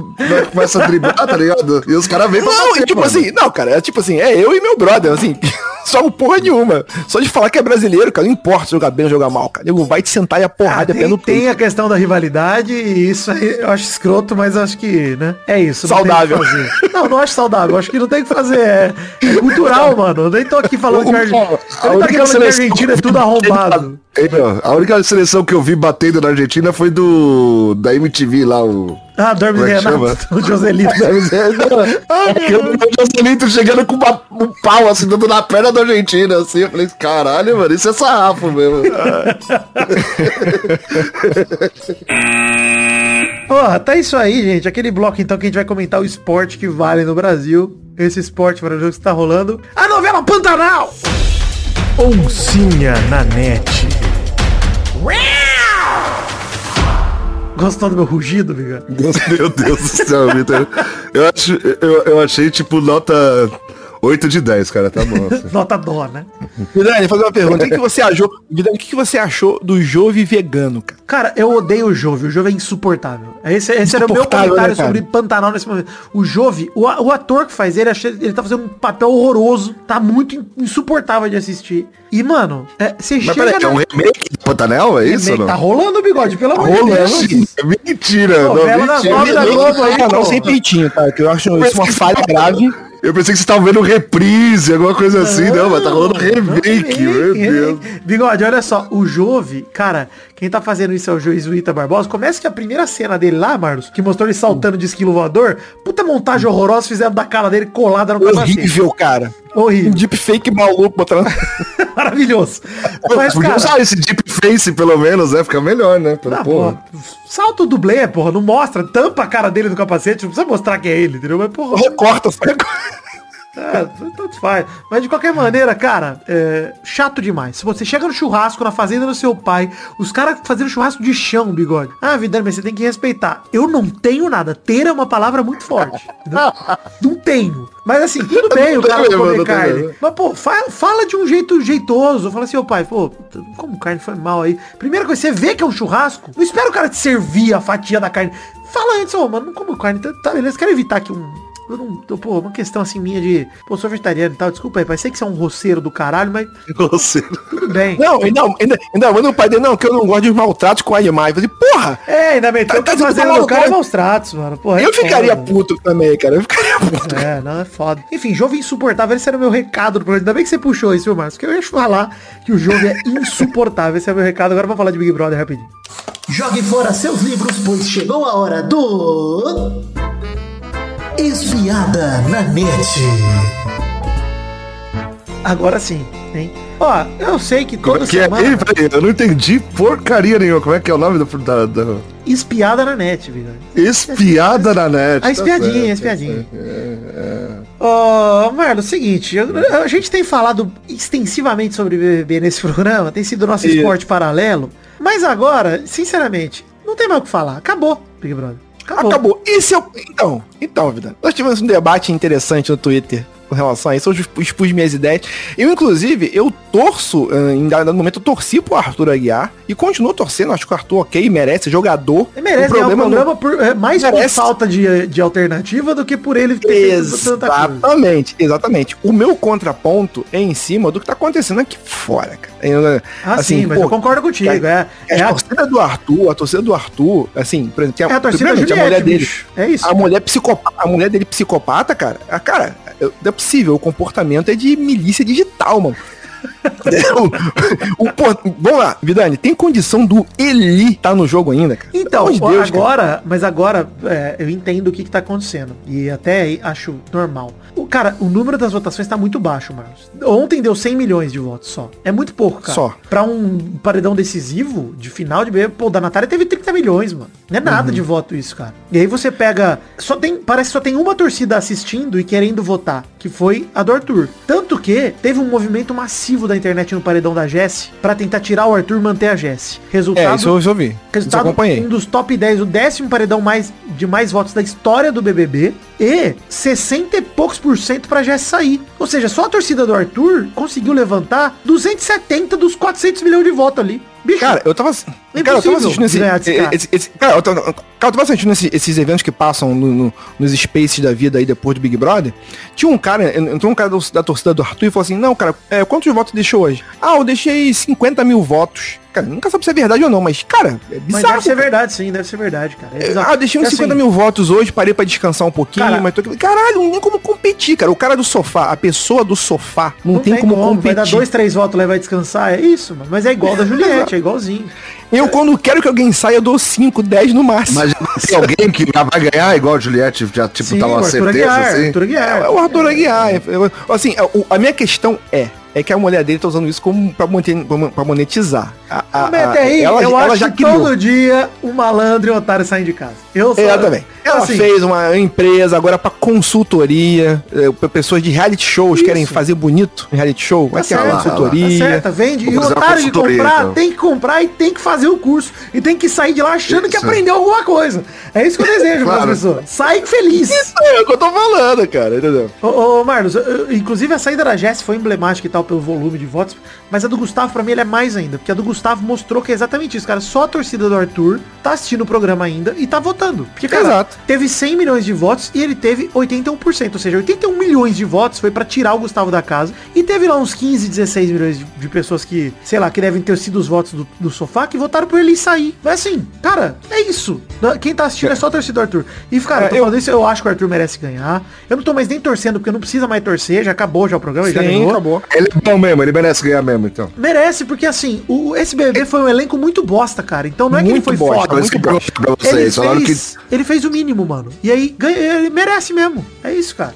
começa a driblar, tá ligado? E os caras vêm pra Não, bater, e tipo mano. assim, não, cara, é tipo assim, é eu e meu brother, assim, só porra nenhuma. Só de falar que é brasileiro, cara, não importa se jogar bem ou jogar mal, cara. Nego vai te sentar e a Ah, porrada é pé tem, no tem a questão da rivalidade e isso aí eu acho escroto, mas acho que, né? É isso. não tem o que Saudável. fazer. Não, não acho saudável. Acho que não tem o que fazer. É, é cultural, mano. Eu nem tô aqui falando que a Argentina, A eu nem tô aqui única falando que a seleção Argentina é tudo arrombado. Ei, meu, a única seleção que eu vi batendo na Argentina foi do da MTV lá, o. Ah, Dormes Como é Renato, o Joselito. Aquele Joselito chegando com uma- um pau assim, dando na perna da Argentina, assim. Eu falei, caralho, mano, isso é sarrafo mesmo. Porra, tá isso aí, gente. Aquele bloco então que a gente vai comentar o esporte que vale no Brasil. Esse esporte maravilhoso que tá rolando. A novela Pantanal! Oncinha na net. Gostou do meu rugido, Viga? Meu Deus do céu, Vitor. Eu, acho, eu, eu achei, tipo, nota 8 de 10, cara, tá bom. Nota dó, né? Vidani, fazer uma pergunta. O que, que você achou? O que, que você achou do Jove vegano, cara? Cara, eu odeio o Jove. O Jove é insuportável. Esse, esse era o meu Insuportável, comentário né, sobre Pantanal nesse momento. O Jove, o, o ator que faz ele, ele tá fazendo um papel horroroso. Tá muito in- insuportável de assistir. E, mano, é, você Mas chega peraí, é um remake do Pantanel, é isso? ou não? Tá rolando o bigode, pelo amor de. Deus. É mentira, não, mentira. da Globo aí, Canal pô. sem peitinho, tá? Que eu acho isso uma falha grave. Eu pensei que você tava vendo reprise, alguma coisa assim, não, mas tá rolando remake, meu Deus. Bigode, olha só, o Jove, cara, quem tá fazendo isso é o juiz Ita Barbosa. Começa que a primeira cena dele lá, Marlos, que mostrou ele saltando de esquilo voador, puta montagem horrorosa, fizeram da cara dele colada no capacete. Horrível, cara. Um Horrível. deepfake maluco botando. Maravilhoso. Mas, cara, usar esse deep face, pelo menos, né? Fica melhor, né? Pelo, ah, porra. porra, salta o dublê, porra, não mostra, tampa a cara dele no capacete, não precisa mostrar que é ele, entendeu? Mas, porra, Recorta, sabe? É, tanto faz. Mas de qualquer maneira, cara, é chato demais. Se você chega no churrasco, na fazenda do seu pai, os caras fazendo churrasco de chão, bigode. Ah, Vidani, mas você tem que respeitar. Eu não tenho nada. Ter é uma palavra muito forte. entendeu? não tenho. Mas assim, tudo bem o Não cara comer não carne. Mas, pô, fa- fala de um jeito jeitoso. Fala assim, ô pai, pô, como carne foi mal aí. Primeira coisa, você vê que é um churrasco. Não espera o cara te servir a fatia da carne. Fala antes, ô, mano, não como carne. Tá, tá beleza, quero evitar aqui um... Eu não, tô, pô, uma questão assim minha de, pô, sou vegetariano e tal, desculpa aí, pai, sei que você é um roceiro do caralho, mas Você. tudo bem. Não, ainda, ainda, ainda manda o pai dele, não, que eu não gosto de maltratos com animais. Eu falei, porra! É, ainda meteu Tá- tá, tá fazendo tudo do cara maus tratos, mano. Porra, é eu ficaria foda. puto também, cara. Eu ficaria puto. É, não, é foda. Enfim, Jove insuportável, esse era o meu recado do programa. Ainda bem que você puxou isso, viu, Marcos? Porque eu ia falar que o Jove é insuportável. Esse é o meu recado. Agora vamos falar de Big Brother rapidinho. Jogue fora seus livros, pois chegou a hora do. Espiada na net. Agora sim, hein? Ó, eu sei que Como toda é que é? semana... Peraí, eu não entendi porcaria nenhuma. Como é que é o nome do, da, da- Espiada na net, viu? Espiada na net. A tá espiadinha, certo. a espiadinha. Ô, Marlon, seguinte, eu- a gente tem falado extensivamente sobre BBB nesse programa, tem sido nosso Isso. esporte paralelo, mas agora, sinceramente, não tem mais o que falar. Acabou, Big Brother. Acabou. Acabou. Esse é o. Então, então, vida. Nós tivemos um debate interessante no Twitter com relação a isso. Eu expus minhas ideias. Eu, inclusive, eu torço, eh, em dado momento, eu torci pro Arthur Aguiar e continuo torcendo. Acho que o Arthur, ok, merece, jogador. Ele merece o problema programa por, é, mais por Merece. falta de, de alternativa do que por ele ter feito tanta coisa. Exatamente, exatamente. O meu contraponto é em cima do que tá acontecendo aqui fora, cara. Eu, Ah, sim, mas eu concordo contigo. É, a é, a, torcida do Arthur, a torcida do Arthur, assim, por exemplo, tem é a torcida primeiramente, Juliette, a mulher dele. bicho. É isso. A mulher psicopata, a mulher dele psicopata, cara, a cara, não é possível, o comportamento é de milícia digital, mano. o, pô, vamos lá, Vidani, tem condição do Eli tá no jogo ainda, cara? Então, de Deus, cara. agora, mas agora é, eu entendo o que, que tá acontecendo. E até aí acho normal. O, cara, o número das votações tá muito baixo, Marcos. Ontem deu 100 milhões de votos só. É muito pouco, cara. Só. Pra um paredão decisivo, de final de BBB, pô, da Natália teve 30 milhões, mano. Não é nada Uhum. de voto isso, cara. E aí você pega. Só tem. Parece que só tem uma torcida assistindo e querendo votar, que foi a do Arthur. Tanto que teve um movimento massivo da internet no paredão da Jess pra tentar tirar o Arthur e manter a Jess. Resultado. É, isso eu já eu Resultado, um dos top 10, o décimo paredão mais, de mais votos da história do BBB e 60 e poucos por cento pra Jess sair. Ou seja, só a torcida do Arthur conseguiu levantar 270 dos 400 milhões de votos ali. Bicho, Cara, eu tava. É cara, eu tava assistindo esse, cara. esse- esse- cara, eu tava, cara, eu tava assistindo esse- esses eventos que passam no- no- nos spaces da vida aí depois do Big Brother. Tinha um cara, entrou um cara da torcida do Arthur e falou assim: Não, cara, é, quantos votos deixou hoje? Ah, eu deixei 50 mil votos. Cara, nunca sabe se é verdade ou não, mas, cara, é mas bizarro. deve ser verdade, sim, deve ser verdade, cara. É bizarro. Ah, eu deixei uns Porque, 50 assim, mil votos hoje, parei pra descansar um pouquinho, Cara- mas tô aqui. Caralho, não tem como competir, cara. O cara do sofá, a pessoa do sofá, não, tem, como, Vai competir. dar dois, três votos lá e vai descansar. É isso, mano. Mas é igual da Juliette, é igualzinho. Eu, quando quero que alguém saia, eu dou 5, 10 no máximo. Mas tem alguém que já vai ganhar igual a Juliette, já tipo, Sim, tá o uma certeza, Aguiar, assim? Arthur Aguiar. É o Arthur Aguiar. Eu- Assim, a- o- a minha questão é, é que a mulher dele tá usando isso como pra, monetizar. A, a- Mas a- até aí, ela, eu ela acho já que criou. todo dia o malandro e o otário saem de casa. Eu sou... Ela também. Ela assim, fez uma empresa agora pra consultoria, eh, pra pessoas de reality shows Isso. querem fazer bonito em reality show. Vai Tá ter certo, consultoria. Tá certo, vende. E o otário de comprar então. tem que comprar e tem que fazer o curso. E tem que sair de lá achando que Isso. aprendeu alguma coisa. É isso que eu desejo para as Claro. pessoas. Sai feliz. É o que eu tô falando, cara, entendeu? Ô, ô Marlos, eu- inclusive a saída da Jess foi emblemática e tal pelo volume de votos, mas a do Gustavo pra mim ela é mais ainda, porque a do Gustavo mostrou que é exatamente isso, cara. Só a torcida do Arthur tá assistindo o programa ainda e tá votando. Porque, cara, Exato. Teve 100 milhões de votos e ele teve 81%, ou seja, 81 milhões de votos foi pra tirar o Gustavo da casa e teve lá uns 15, 16 milhões de, de pessoas que, sei lá, que devem ter sido os votos do, do sofá que votaram por ele sair. Mas assim, cara, é isso. Quem tá assistindo é só a torcida do Arthur. E, cara, eu tô É, eu- falando isso, eu acho que o Arthur merece ganhar. Eu não tô mais nem torcendo, porque não precisa mais torcer, já acabou já o programa, ele já Sim, ganhou. acabou. Ele é bom mesmo, ele merece ganhar mesmo, então. Merece, porque assim, o, esse BBB foi um elenco muito bosta, cara. Então não é que ele Muito foi bosta, foda. Que eu perguntei pra Ele vocês, que... fez, ele fez o mínimo, mano. E aí, ganha, ele merece mesmo. É isso, cara.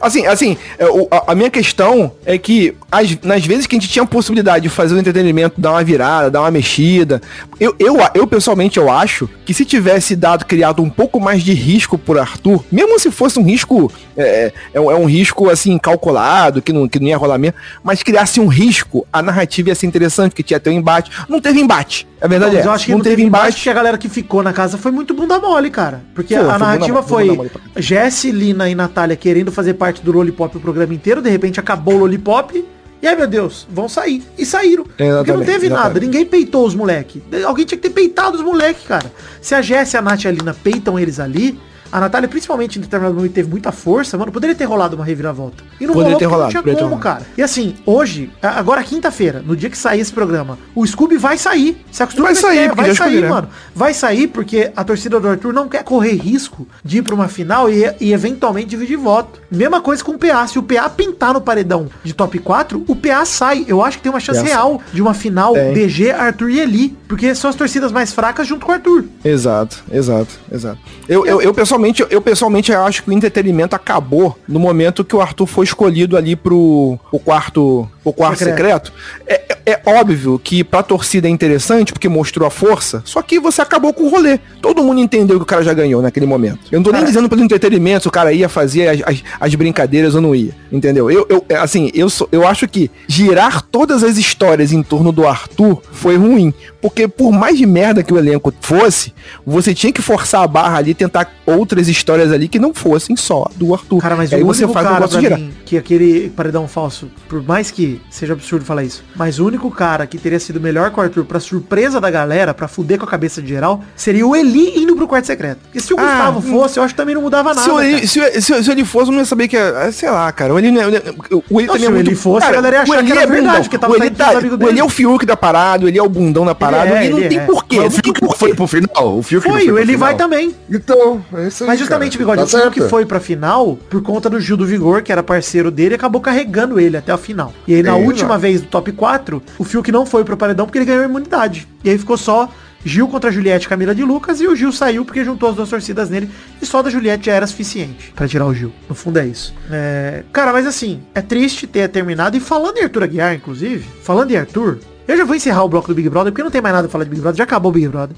Assim, assim, é, a, minha questão é que as- nas vezes que a gente tinha a possibilidade de fazer o entretenimento, dar uma virada, dar uma mexida, eu, eu, eu pessoalmente eu acho que se tivesse dado, criado um pouco mais de risco por Arthur, mesmo se fosse um risco, é, é, um- é um risco assim, calculado, que não, que não ia rolar mesmo, mas criasse um risco, a narrativa ia ser interessante, porque tinha ter um embate. Não teve embate. A verdade Mas é, eu acho que não, teve embate embate. porque a galera que ficou na casa foi muito bunda mole, cara. Porque A foi narrativa foi Jesse, Lina e Natália querendo fazer parte do Lollipop o programa inteiro, de repente acabou o Lollipop. E aí, meu Deus, vão sair. E saíram. Porque não Exatamente, teve nada. exatamente. Ninguém peitou os moleque. Alguém tinha que ter peitado os moleque, cara. Se a Jess, a Nath e a Lina peitam eles ali, a Natália, principalmente em determinado momento, teve muita força, mano, poderia ter rolado uma reviravolta. E não Poderia rolou ter rolado, não tinha como, cara. E assim, hoje, agora quinta-feira, no dia que sair esse programa, o Scooby vai sair. Se acostuma Vai sair, vai sair, mano. Vai sair porque a torcida do Arthur não quer correr risco de ir pra uma final e, e eventualmente dividir voto. Mesma coisa com o PA. Se o PA pintar no paredão de top 4, o PA sai. Eu acho que tem uma chance real de uma final Tem. BG, Arthur e Eli. Porque são as torcidas mais fracas junto com o Arthur. Exato, exato, exato. Eu, eu, eu pessoalmente, eu pessoalmente acho que o entretenimento acabou no momento que o Arthur foi escolhido ali pro o quarto, o quarto Secreto. secreto. É, é- óbvio que pra torcida é interessante porque mostrou a força, só que você acabou com o rolê. Todo mundo entendeu que o cara já ganhou naquele momento. Eu não tô nem dizendo pelo entretenimento se o cara ia fazer as, as, as brincadeiras ou não ia, entendeu? Eu, eu é, assim, eu, sou- eu acho que girar todas as histórias em torno do Arthur foi ruim, porque por mais de merda que o elenco fosse, você tinha que forçar a barra ali, tentar outras histórias ali que não fossem só do Arthur. Cara, mas aí o você faz o cara negócio pra girar. mim que aquele paredão falso, por mais que seja absurdo falar isso, mas o único cara que teria sido melhor que o Arthur pra surpresa da galera, pra fuder com a cabeça de geral, seria o Eli indo pro quarto secreto. E se o Ah, Gustavo hum. fosse, eu acho que também não mudava nada. Se, o. Eli, se, o- se o- se ele fosse, eu não ia saber que é. é, Sei lá, cara. O Eli, não é- o Eli Não, também se é o muito. Eli fosse, cara, a galera ia achar o Eli que era é verdade, bundão. porque tava o Eli, tá, com o Eli é o Fiuk da parada, o Eli é o bundão da parada. é, Eli não ele tem é. porquê. Não o Fiuk não foi pro final. O Fiuk não Foi, o Eli vai também. Então, é isso aí, Mas justamente, cara. Bigode, Tá o Fiuk certo. foi pra final por conta do Gil do Vigor, que era parceiro dele, e acabou carregando ele até a final. E aí, na É, última vez do top 4, o Fiuk não foi pro paredão porque ele ganhou imunidade. E aí ficou só Gil contra Juliette Camila de Lucas, e o Gil saiu porque juntou as duas torcidas nele, e só da Juliette já era suficiente pra tirar o Gil. No fundo é isso. É, Cara, mas assim, é triste ter terminado, e falando em Arthur Aguiar, inclusive, falando em Arthur, eu já vou encerrar o bloco do Big Brother, porque não tem mais nada pra falar de Big Brother, já acabou o Big Brother.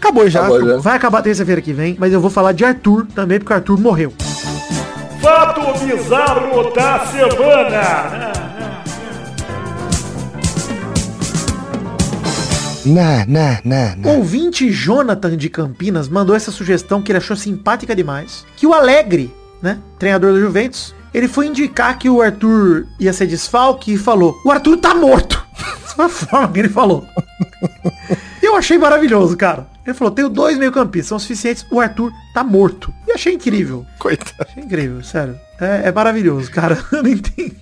Acabou já. Acabou já. Vai acabar terça-feira que vem, mas eu vou falar de Arthur também, porque o Arthur morreu. Fato bizarro da semana. Nah, nah, nah. Ouvinte Jonathan de Campinas mandou essa sugestão que ele achou simpática demais. Que o Alegre, né, treinador do Juventus, ele foi indicar que o Arthur ia ser desfalque e falou, o Arthur tá morto. Essa foi a forma que ele falou. E eu achei maravilhoso, cara. Ele falou, tenho dois meio campistas, são suficientes, o Arthur tá morto. E achei incrível. Coitado. Achei incrível, sério. É, é maravilhoso, cara. Eu não entendi.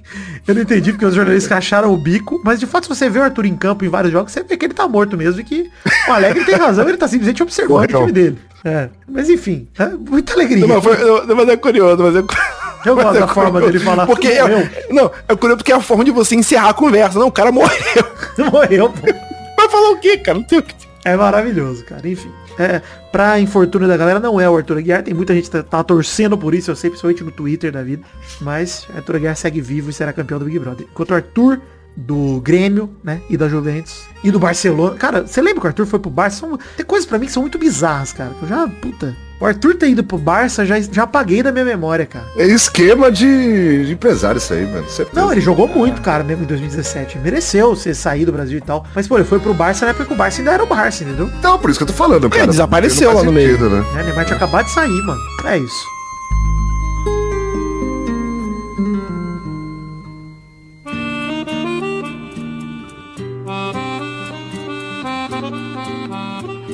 Eu não entendi porque os jornalistas acharam o bico. Mas de fato, se você vê o Arthur em campo em vários jogos, você vê que ele tá morto mesmo. E que o Alegre tem razão, ele tá simplesmente observando o time dele. É. Mas enfim, é muita alegria. Não, mas, foi, não, mas é curioso, mas é Eu mas gosto é da forma dele falar. Porque é, não, é curioso porque é a forma de você encerrar a conversa. Não, o cara morreu. Morreu, pô. Vai falar o quê, cara? Não tem o que. É maravilhoso, cara. Enfim. É, pra infortúnio da galera, não é o Arthur Aguiar. Tem muita gente que tá, tá torcendo por isso, eu sei, principalmente no Twitter da vida. Mas Arthur Aguiar segue vivo e será campeão do Big Brother. Enquanto o Arthur do Grêmio, né? E da Juventus. E do Barcelona. Cara, você lembra que o Arthur foi pro Barça? São, tem coisas pra mim que são muito bizarras, cara. que Eu já, puta. O Arthur ter ido pro Barça, já, já apaguei da minha memória, cara. É esquema de, de empresário isso aí, mano. Certeza. Não, ele jogou muito, cara, mesmo em 2017. Mereceu ser sair do Brasil e tal. Mas, pô, ele foi pro Barça na época que o Barça ainda era o Barça, entendeu? Então, por isso que eu tô falando, cara. desapareceu Não faz lá no meio. sentido, Né? É, Neymar tinha acabado de sair, mano. É isso.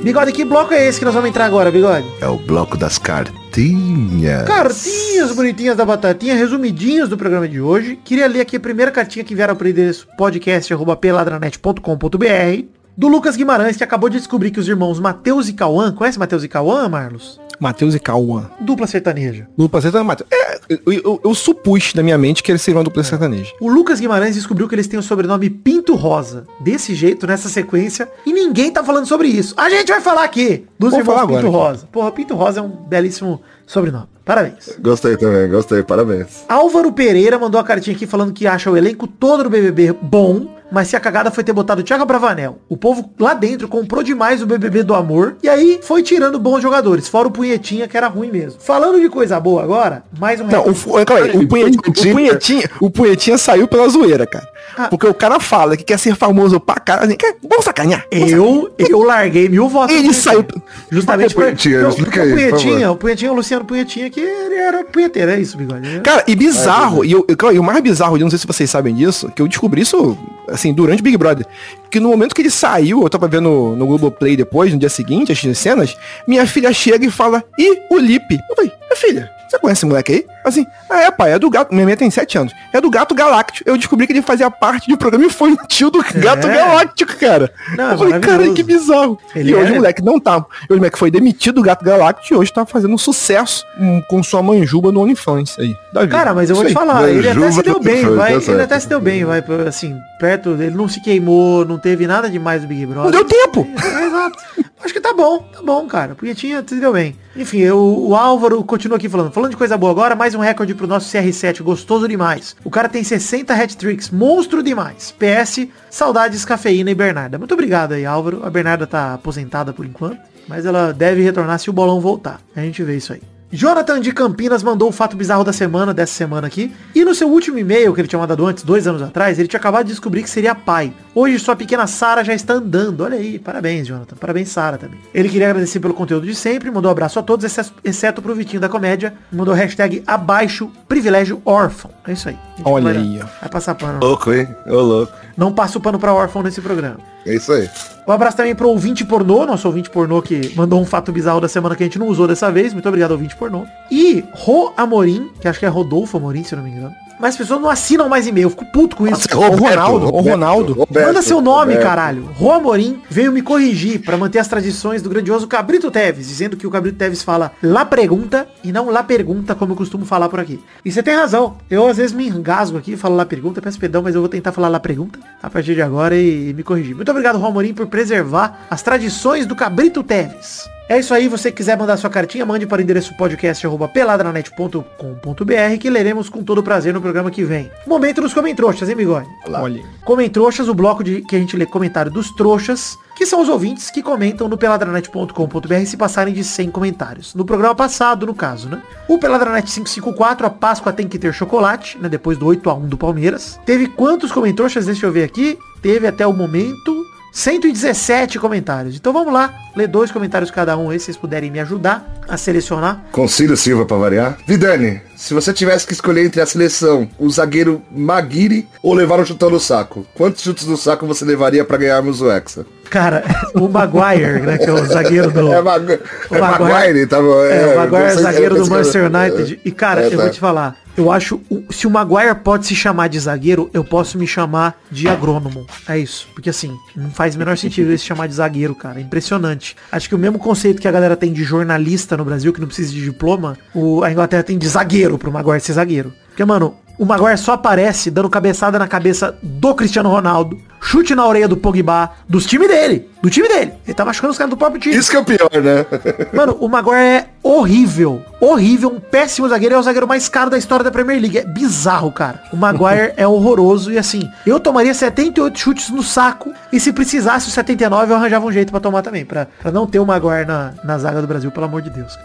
Bigode, que bloco é esse que nós vamos entrar agora, Bigode? É o bloco das cartinhas. Cartinhas bonitinhas da batatinha, resumidinhas do programa de hoje. Queria ler aqui a primeira cartinha que vieram para o endereço podcast.peladranet.com.br do Lucas Guimarães, que acabou de descobrir que os irmãos Matheus e Cauã, conhece Matheus e Cauã, Marlos? Matheus e Cauã. Dupla sertaneja. Dupla sertaneja. Matheus. É, eu, eu- eu supus na minha mente que eles seriam uma dupla sertaneja. O Lucas Guimarães descobriu que eles têm o sobrenome Pinto Rosa. Desse jeito, nessa sequência. E ninguém tá falando sobre isso. A gente vai falar aqui dos Vamos irmãos falar Pinto agora, Rosa. Porra, Pinto Rosa é um belíssimo sobrenome. Parabéns. Gostei também, gostei, parabéns. Álvaro Pereira mandou a cartinha aqui falando que acha o elenco todo do BBB bom, mas se a cagada foi ter botado o Thiago Bravanel. O povo lá dentro comprou demais o BBB do amor e aí foi tirando bons jogadores, fora o Punhetinha que era ruim mesmo. Falando de coisa boa agora, mais um Não, o, recorde. calma aí, o, punhetinha, o, punhetinha, o punhetinha saiu pela zoeira, cara. Ah. Porque o cara fala que quer ser famoso pra cara, assim, quer, vamos sacanear. vamos Eu, eu larguei mil votos. Ele saiu-. Justamente Por Punhetinha? Porque aí, o Punhetinha, o Punhetinha, o Luciano Punhetinha, que ele era punheteiro, é isso, bigode. Cara, e bizarro, e, eu, eu- e o mais bizarro, eu não sei se vocês sabem disso, que eu descobri isso, assim, durante o Big Brother. Que no momento que ele saiu, eu tava vendo no Globoplay depois, no dia seguinte, as cenas, minha filha chega e fala, ih, o Lipe. Eu falei, minha filha, você conhece esse moleque aí? Assim, ah, é, pai, é do gato. Minha minha tem 7 anos. É do gato galáctico. Eu descobri que ele fazia parte de um programa infantil do gato galáctico, cara. Não, é eu falei, cara, que bizarro. Ele e hoje é- o moleque não tá. Hoje o moleque foi demitido do gato galáctico e hoje tá fazendo um sucesso com sua manjuba no OnlyFans aí. Cara, mas eu vou te falar, ele até Juva se deu bem, vai, tá ele até se deu bem, vai, assim, perto, ele não se queimou, não teve nada demais do Big Brother. Não deu tempo. É, exato. Acho que tá bom, tá bom, cara. Punhetinha se deu bem. Enfim, eu, o Álvaro continua aqui falando. Falando de coisa boa agora, mais um recorde pro nosso CR7, gostoso demais. O cara tem 60 hat-tricks, monstro demais. PS, saudades, cafeína e Bernarda. Muito obrigado aí, Álvaro. A Bernarda tá aposentada por enquanto, mas ela deve retornar se o bolão voltar. A gente vê isso aí. Jonathan de Campinas mandou o fato bizarro da semana, dessa semana aqui. E no seu último e-mail, que ele tinha mandado antes, dois anos atrás, ele tinha acabado de descobrir que seria pai. Hoje sua pequena Sara já está andando. Olha aí, parabéns, Jonathan. Parabéns, Sara também. Ele queria agradecer pelo conteúdo de sempre, mandou um abraço a todos, exceto, pro Vitinho da Comédia. Mandou hashtag abaixo privilégio órfão. É isso aí. Olha vai- aí, ó. Vai passar pano. Louco, hein? Ô, louco. Não passa o pano pra órfão nesse programa. É isso aí. Um abraço também pro ouvinte pornô, nosso ouvinte pornô que mandou um fato bizarro da semana que a gente não usou dessa vez. Muito obrigado, ouvinte pornô. E Ro Amorim, que acho que é Rodolfo Amorim, se eu não me engano. Mas as pessoas não assinam mais e-mail, eu fico puto com isso. O Ronaldo, o Ronaldo. Manda seu nome, Roberto. caralho. Ro Amorim veio me corrigir pra manter as tradições do grandioso Cabrito Teves, dizendo que o Cabrito Teves fala lá pergunta e não lá pergunta, como eu costumo falar por aqui. E você tem razão. Eu às vezes me engasgo aqui, falo lá pergunta, peço perdão, mas eu vou tentar falar lá pergunta a partir de agora e, me corrigir. Muito obrigado, Ro Amorim, por preservar as tradições do Cabrito Teves. É isso aí, você quiser mandar sua cartinha, mande para o endereço podcast.peladranet.com.br que leremos com todo prazer no programa que vem. Momento dos comentroxas, hein, Bigode? Olha. Comentroxas, o bloco de que a gente lê comentário dos trouxas, que são os ouvintes que comentam no peladranet.com.br se passarem de 100 comentários. No programa passado, no caso, né? O Peladranet 554, a Páscoa tem que ter chocolate, né? Depois do 8 a 1 do Palmeiras. Teve quantos comentroxas? Deixa eu ver aqui. Teve até o momento 117 comentários. Então vamos lá, ler dois comentários cada um aí, se vocês puderem me ajudar a selecionar. Concílio Silva pra variar. Vidani, se você tivesse que escolher entre a seleção, o zagueiro Maguire ou levar um chutão no saco, quantos chutes no saco você levaria pra ganharmos o Hexa? Cara, o Maguire, né, que é o zagueiro do... É, Mag O é Maguire, tá bom? É, o Maguire é zagueiro é, do é, Manchester é, United. E, cara, é, eu tá. vou te falar. Eu acho, se o Maguire pode se chamar de zagueiro, eu posso me chamar de agrônomo. É isso. Porque assim, não faz o menor sentido ele se chamar de zagueiro, cara. É impressionante. Acho que o mesmo conceito que a galera tem de jornalista no Brasil, que não precisa de diploma, o, a Inglaterra tem de zagueiro pro Maguire ser zagueiro. Porque, mano, o Maguire só aparece dando cabeçada na cabeça do Cristiano Ronaldo, chute na orelha do Pogba, dos times dele, do time dele. Ele tá machucando os caras do próprio time. Isso que é o pior, né? Mano, o Maguire é horrível. Horrível, um péssimo zagueiro. É o zagueiro mais caro da história da Premier League. É bizarro, cara. O Maguire é horroroso. E assim, eu tomaria 78 chutes no saco. E se precisasse os 79, eu arranjava um jeito pra tomar também. Pra, pra não ter o Maguire na, na zaga do Brasil, pelo amor de Deus.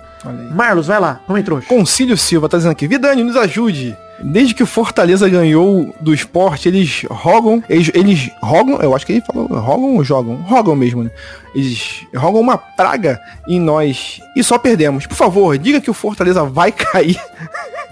Marlos, vai lá. Como entrou? Concílio Silva tá dizendo aqui, Vidani, nos ajude. Desde que o Fortaleza ganhou do esporte, eles rogam, eles, eles rogam, eu acho que ele falou, rogam ou jogam? Rogam mesmo, né? Eles rogam uma praga em nós e só perdemos. Por favor, diga que o Fortaleza vai cair.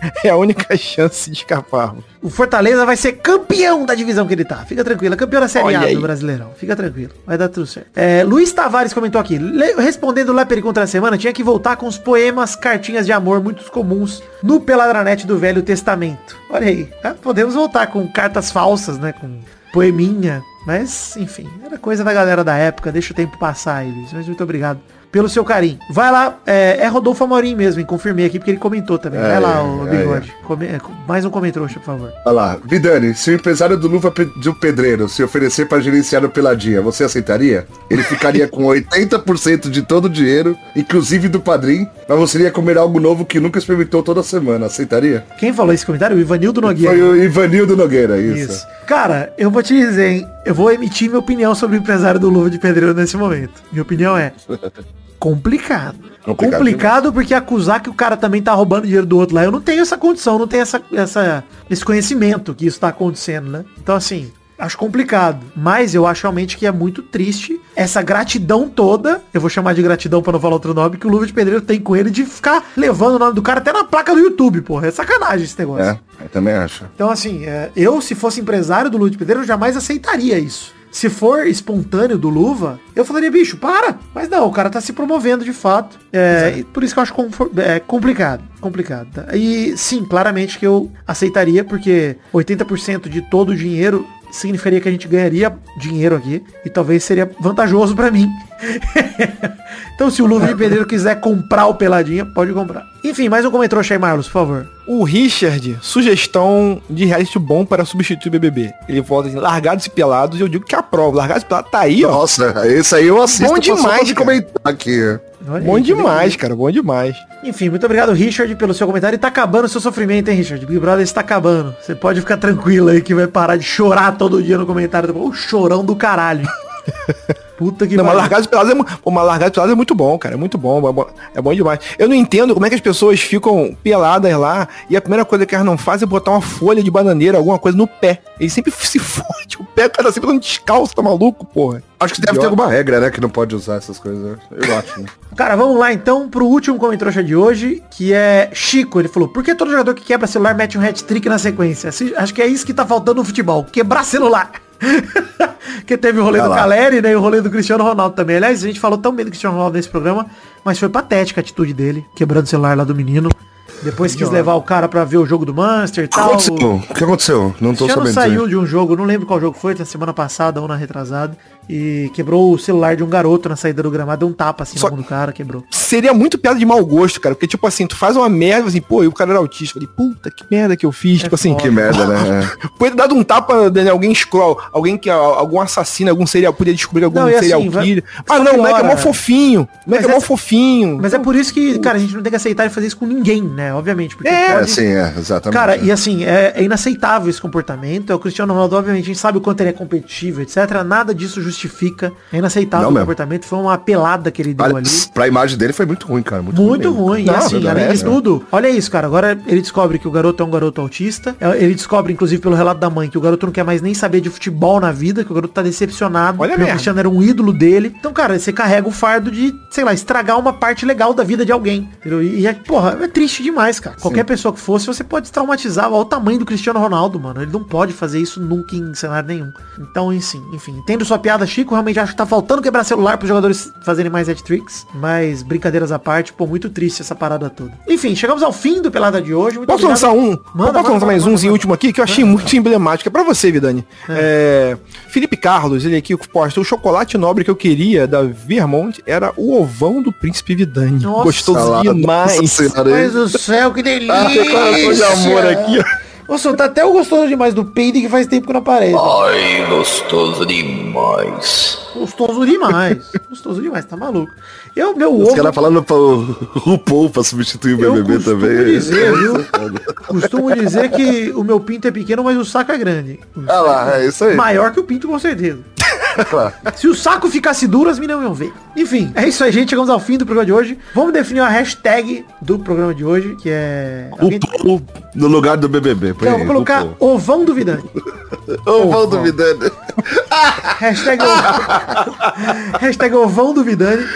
é a única chance de escaparmos. O Fortaleza vai ser campeão da divisão que ele tá. Fica tranquilo. É campeão da Série Olha A aí. do Brasileirão. Fica tranquilo. Vai dar tudo certo. É, Luiz Tavares comentou aqui. respondendo lá pergunta da semana, tinha que voltar com os poemas, cartinhas de amor muito comuns no Peladranet do Velho Testamento. Olha aí. Ah, podemos voltar com cartas falsas, né? Com poeminha. Mas, enfim, era coisa da galera da época. Deixa o tempo passar aí, Luiz. Mas muito obrigado pelo seu carinho. Vai lá, é, é Rodolfo Amorim mesmo, hein? Confirmei aqui porque ele comentou também. Vai É, lá, o é, bigode. Come- é, mais um comentrouxa, por favor. Olha lá. Vidani, se o empresário do Luva de um pedreiro se oferecer para gerenciar o Peladinha, você aceitaria? Ele ficaria com 80% de todo o dinheiro, inclusive do padrinho, mas você iria comer algo novo que nunca experimentou toda semana. Aceitaria? Quem falou esse comentário? O Ivanildo Nogueira. Foi o Ivanildo Nogueira, isso. Isso. Cara, eu vou te dizer, hein? Eu vou emitir minha opinião sobre o empresário do Luva de Pedreiro nesse momento. Minha opinião é complicado. Complicado porque acusar que o cara também tá roubando dinheiro do outro lá, eu não tenho essa condição, não tenho essa, essa, esse conhecimento que isso tá acontecendo, né? Então assim, acho complicado. Mas eu acho realmente que é muito triste essa gratidão toda, eu vou chamar de gratidão pra não falar outro nome, que o Luva de Pedreiro tem com ele de ficar levando o nome do cara até na placa do YouTube, porra. É sacanagem esse negócio. É, eu também acho. Então, assim, é, eu, se fosse empresário do Luva de Pedreiro, eu jamais aceitaria isso. Se for espontâneo do Luva, eu falaria, bicho, para. Mas não, o cara tá se promovendo de fato. É, e por isso que eu acho é, complicado. Complicado. tá? E sim, claramente que eu aceitaria, porque 80% de todo o dinheiro significaria que a gente ganharia dinheiro aqui. E talvez seria vantajoso pra mim. então, se o Luva de Pedreiro quiser comprar o Peladinha, pode comprar. Enfim, mais um comentário aí, Marlos, por favor. O Richard, sugestão de reality bom para substituir o BBB. Ele volta assim, largados e pelados, e eu digo que aprova. Largados e pelados tá aí, ó. Nossa, esse aí eu assisto Bom demais, cara. comentar aqui. Olha Bom aí, demais, cara, bom demais. Enfim, muito obrigado, Richard, pelo seu comentário. E tá acabando o seu sofrimento, hein, Richard? Big Brother está acabando. Você pode ficar tranquilo aí que vai parar de chorar todo dia no comentário. O chorão do caralho. Puta que Não, mas pariu. largados pelados é, pô, mas largados pelados é muito bom, cara. É muito bom, é bom. É bom demais. Eu não entendo como é que as pessoas ficam peladas lá e a primeira coisa que elas não fazem é botar uma folha de bananeira, alguma coisa no pé. Ele sempre se fode. O pé, o cara tá sempre andando descalço, tá maluco, porra. Acho que deve ter alguma regra, né? Que não pode usar essas coisas. né? Eu acho, né? Cara, vamos lá então pro último comentário de hoje, que é Chico. Ele falou, por que todo jogador que quebra celular mete um hat-trick na sequência? Acho que é isso que tá faltando no futebol, quebrar celular. Porque teve o rolê do lá. Caleri, né, e o rolê do Cristiano Ronaldo também. Aliás, a gente falou tão bem do Cristiano Ronaldo nesse programa, mas foi patética a atitude dele, quebrando o celular lá do menino. Depois quis levar o cara pra ver o jogo do Manchester e O que tal. aconteceu? O que aconteceu? Não tô Cristiano sabendo. saiu de um jogo, não lembro qual jogo foi, na semana passada ou na retrasada, e quebrou o celular de um garoto na saída do gramado, deu um tapa assim Só- na mão do cara, quebrou. Seria muito piada de mau gosto, cara. Porque, tipo assim, tu faz uma merda, assim, pô, e o cara era autista. Falei, puta, que merda que eu fiz. tipo assim, Que merda, né? É. Podia ter dado um tapa em alguém scroll, alguém que algum assassino, algum serial, podia descobrir algum Não, serial assim, vai- killer. só Ah, não, o moleque é mó fofinho. O moleque é mó fofinho. Mas é por isso que, cara, a gente não tem que aceitar e fazer isso com ninguém, né? Obviamente. Porque É, É, pode- sim, é, exatamente. Cara, e assim, é, é inaceitável esse comportamento. É o Cristiano Ronaldo, obviamente, a gente sabe o quanto ele é competitivo, etc. Nada disso justifica. É inaceitável Não o comportamento. Foi uma pelada que ele deu Olha, ali. pra imagem dele foi muito ruim, cara. Muito, Muito mesmo. ruim. Não, e assim, além de né? tudo, olha isso, cara. Agora ele descobre que o garoto é um garoto autista. É, Ele descobre, inclusive, pelo relato da mãe, que o garoto não quer mais nem saber de futebol na vida, que o garoto tá decepcionado. Olha o. Cristiano era um ídolo dele. Então, cara, você carrega o fardo de, sei lá, estragar uma parte legal da vida de alguém. Entendeu? E, é, porra, é triste demais, cara. Qualquer pessoa que fosse, você pode traumatizar. Olha o tamanho do Cristiano Ronaldo, mano. Ele não pode fazer isso nunca em cenário nenhum. Então, enfim, enfim. Entendo sua piada, Chico. Realmente acho que tá faltando quebrar celular pros jogadores fazerem mais hat-tricks. Mas, brincadeiras à parte, pô, muito triste essa parada toda. Enfim, chegamos ao fim do Pelada de hoje. Muito Posso obrigado. lançar um? Manda, posso lançar mais umzinho último aqui que eu achei muito emblemático. É pra você, Vidani. É, Felipe Carlos, ele aqui posta o chocolate nobre que eu queria da Vermont era o ovão do príncipe Vidani. Nossa, Gostoso demais. Mas do céu, que delícia! Ah, de amor aqui, ó. Ô, senhor, tá até o gostoso demais do peide que faz tempo que não aparece. Ai, gostoso demais. Gostoso demais. Gostoso demais, tá maluco. Eu, meu Os ovo... caras falando pra o RuPaul pra substituir o Eu BBB costumo também. dizer, viu? Costumo dizer que o meu pinto é pequeno, mas o saco é grande. Ah lá, é isso aí. Maior que o pinto, com certeza. Claro. Se o saco ficasse duro, as meninas iam ver. Enfim, é isso aí, gente. Chegamos ao fim do programa de hoje. Vamos definir a hashtag do programa de hoje, que é... Alguém... RuPaul no lugar do BBB. Então, aí, vou colocar RuPaul. ovão duvidante. Ô, vão duvidando. Hashtag, Hashtag ovão duvidante.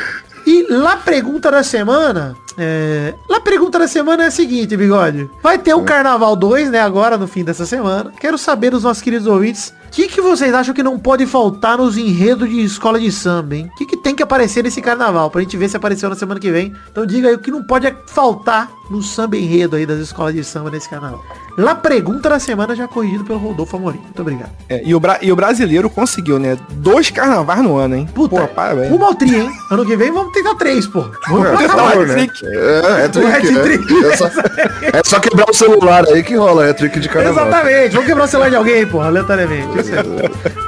E lá pergunta da semana. É... Lá pergunta da semana é a seguinte, bigode. Vai ter um Carnaval 2, né? Agora, no fim dessa semana. Quero saber dos nossos queridos ouvintes. Que, que vocês acham que não pode faltar nos enredos de escola de samba, hein? O que, que tem que aparecer nesse carnaval? Pra gente ver se apareceu na semana que vem. Então diga aí o que não pode faltar no samba enredo aí das escolas de samba nesse carnaval. Lá pergunta da semana já corrigido pelo Rodolfo Amorim. Muito obrigado. É, e, o e o brasileiro conseguiu, né? Dois carnavais no ano, hein? Puta, Pô, parabéns. Uma ao tri, hein? Ano que vem vamos tentar três, pô. Vamos É, tá bom, né? É, é trick, hat-trick. né? É só, é só quebrar o celular aí que rola, é trick de carnaval. Exatamente. Vamos quebrar o celular de alguém, porra, aleatoriamente.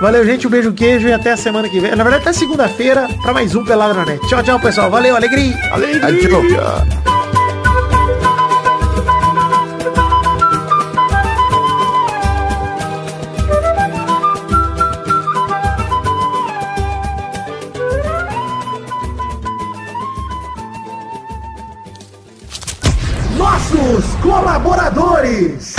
Valeu, gente. Um beijo, um queijo e até a semana que vem. Na verdade, até segunda-feira pra mais um Pelado na Net. Tchau, tchau, pessoal. Valeu, alegria. Adiós. Nossos colaboradores.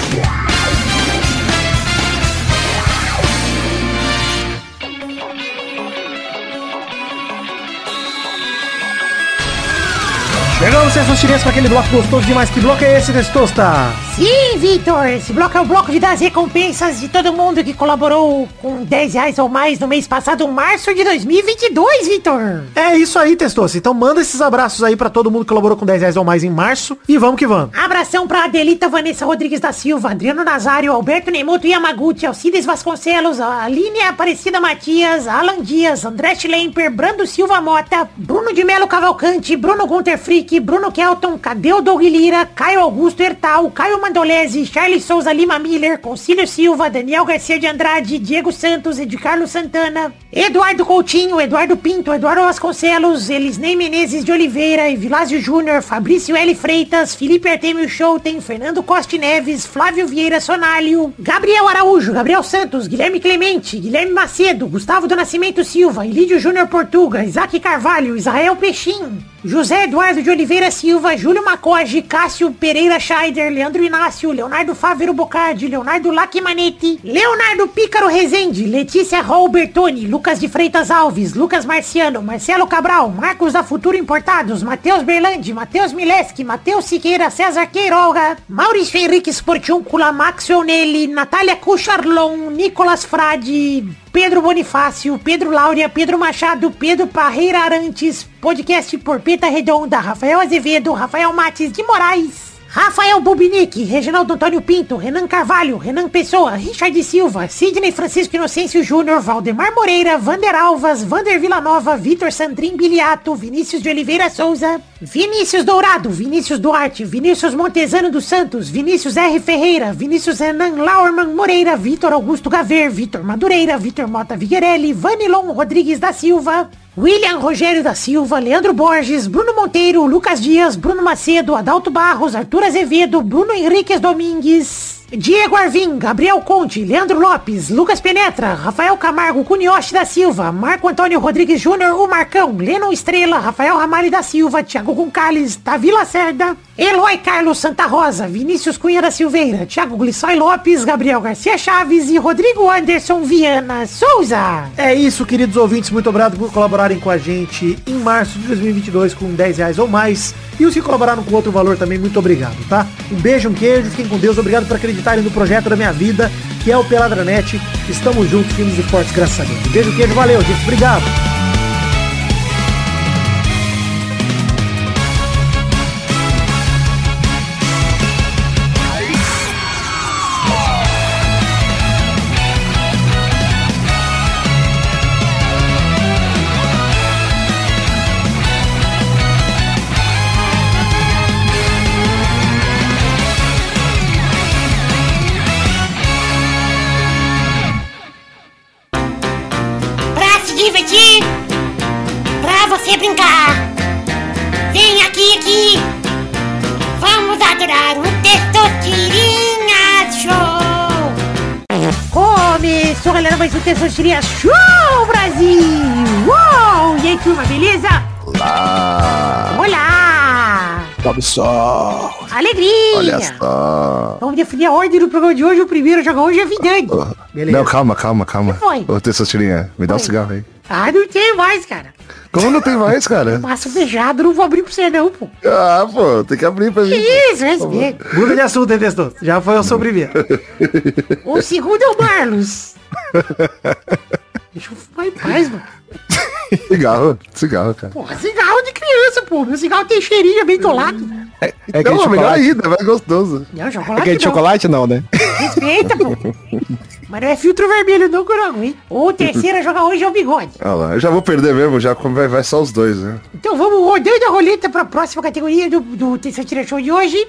Chegamos, Cessas para aquele bloco gostoso demais. Que bloco é esse, Testosta? Sim, Vitor, esse bloco é o bloco de dar as recompensas de todo mundo que colaborou com 10 reais ou mais no mês passado, março de 2022, Vitor. É isso aí, Testosta. Então manda esses abraços aí pra todo mundo que colaborou com 10 reais ou mais em março. E vamos que vamos. Abração pra Adelita Vanessa Rodrigues da Silva, Adriano Nazário, Alberto Nemoto Yamaguchi, Alcides Vasconcelos, Aline Aparecida Matias, Alan Dias, André Schlemper, Brando Silva Mota, Bruno de Melo Cavalcante, Bruno Gunter Frick, Bruno Kelton, Cadeu Doug Lira, Caio Augusto Hertal, Caio Mandolese, Charles Souza Lima Miller, Concílio Silva, Daniel Garcia de Andrade, Diego Santos, Ed Carlos Santana, Eduardo Coutinho, Eduardo Pinto, Eduardo Vasconcelos, Elisnei Menezes de Oliveira, Evilásio Júnior, Fabrício L. Freitas, Felipe Artemio Schouten, Fernando Costa Neves, Flávio Vieira Sonalho, Gabriel Araújo, Gabriel Santos, Guilherme Clemente, Guilherme Macedo, Gustavo do Nascimento Silva, Ilídio Júnior Portuga, Isaac Carvalho, Israel Peixinho, José Eduardo de Oliveira Silva, Júlio Macoge, Cássio Pereira Scheider, Leandro Inácio, Leonardo Fávero Bocardi, Leonardo Lacmanetti, Leonardo Pícaro Rezende, Letícia Robertoni, Lucas de Freitas Alves, Lucas Marciano, Marcelo Cabral, Marcos da Futuro Importados, Matheus Berlandi, Matheus Mileski, Matheus Siqueira, César Queiroga, Maurício Henrique Sportiúncula, Max Onelli, Natália Cucharlon, Nicolas Frade, Pedro Bonifácio, Pedro Laura, Pedro Machado, Pedro Parreira Arantes, podcast Porpeta Redonda, Rafael Azevedo, Rafael Mates de Moraes, Rafael Bubinique, Reginaldo Antônio Pinto, Renan Carvalho, Renan Pessoa, Richard Silva, Sidney Francisco Inocêncio Júnior, Valdemar Moreira, Vander Alvas, Vander Villanova, Vitor Sandrin Biliato, Vinícius de Oliveira Souza, Vinícius Dourado, Vinícius Duarte, Vinícius Montezano dos Santos, Vinícius R. Ferreira, Vinícius Renan Laurman Moreira, Vitor Augusto Gaver, Vitor Madureira, Vitor Mota Viguerelli, Vanilon Rodrigues da Silva, William Rogério da Silva, Leandro Borges, Bruno Monteiro, Lucas Dias, Bruno Macedo, Adalto Barros, Arthur Azevedo, Bruno Henriques Domingues, Diego Arvim, Gabriel Conte, Leandro Lopes, Lucas Penetra, Rafael Camargo, Cunioche da Silva, Marco Antônio Rodrigues Júnior, o Marcão, Lennon Estrela, Rafael Ramalho da Silva, Thiago Goncalves, Davi Lacerda, Eloy Carlos Santa Rosa, Vinícius Cunha da Silveira, Thiago Glissói Lopes, Gabriel Garcia Chaves e Rodrigo Anderson Viana Souza. É isso, queridos ouvintes. Muito obrigado por colaborarem com a gente em março de 2022 com 10 reais ou mais. E os que colaboraram com outro valor também, muito obrigado, tá? Um beijo, um queijo, fiquem com Deus. Obrigado por acreditarem no projeto da minha vida, que é o Peladranet. Estamos juntos, firmes e fortes, graças a Deus. Beijo, queijo, valeu, gente. Obrigado. Só. Alegria! Olha só. Vamos definir a ordem do programa de hoje. O primeiro a jogar hoje é Vidani. Beleza. Não, calma, calma, calma. foi? Ô, Testosterinha, me dá um Foi. cigarro aí. Ah, não tem mais, cara. Como não tem mais, cara? Maço fechado, não vou abrir pra você não, pô. Ah, pô, tem que abrir pra mim. Que isso, respeito. Muda de assunto, hein? Já foi o seu primeiro. O segundo é o Marlos. Deixa eu fumar em paz, mano. Cigarro, cigarro, cara. Porra, cigarro de criança, pô. Meu cigarro tem cheirinho, é bem tolado. É, é É aquele não, melhor chocolate. ainda, vai gostoso. Não, É chocolate aquele de não. chocolate não, né? Respeita, pô. Mas não é filtro vermelho não, que eu não aguento. O terceiro a jogar hoje é o bigode. Olha lá, eu já vou perder mesmo, já como vai, vai só os dois, né? Então vamos rodando a roleta para a próxima categoria do, do Terceiro Tira Show de hoje.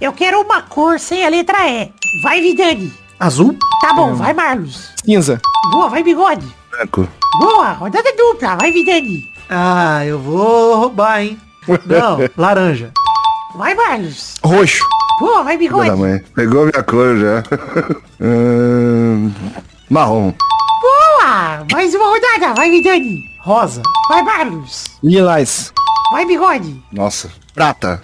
Eu quero uma cor sem a letra E. Vai, Vidani. Azul? Tá bom, vai, Marlos. Cinza. Boa, vai, Bigode. Branco. Boa, rodada dupla. Vai, Vidani. Ah, eu vou roubar, hein? Não, laranja. Vai, Marlos. Roxo. Boa, vai, Filha da Bigode. mãe. Pegou minha cor já. Hum, marrom. Boa, mais uma rodada. Vai, Vidani. Rosa. Vai, Marlos. Lilás. Vai, Bigode. Nossa. Prata.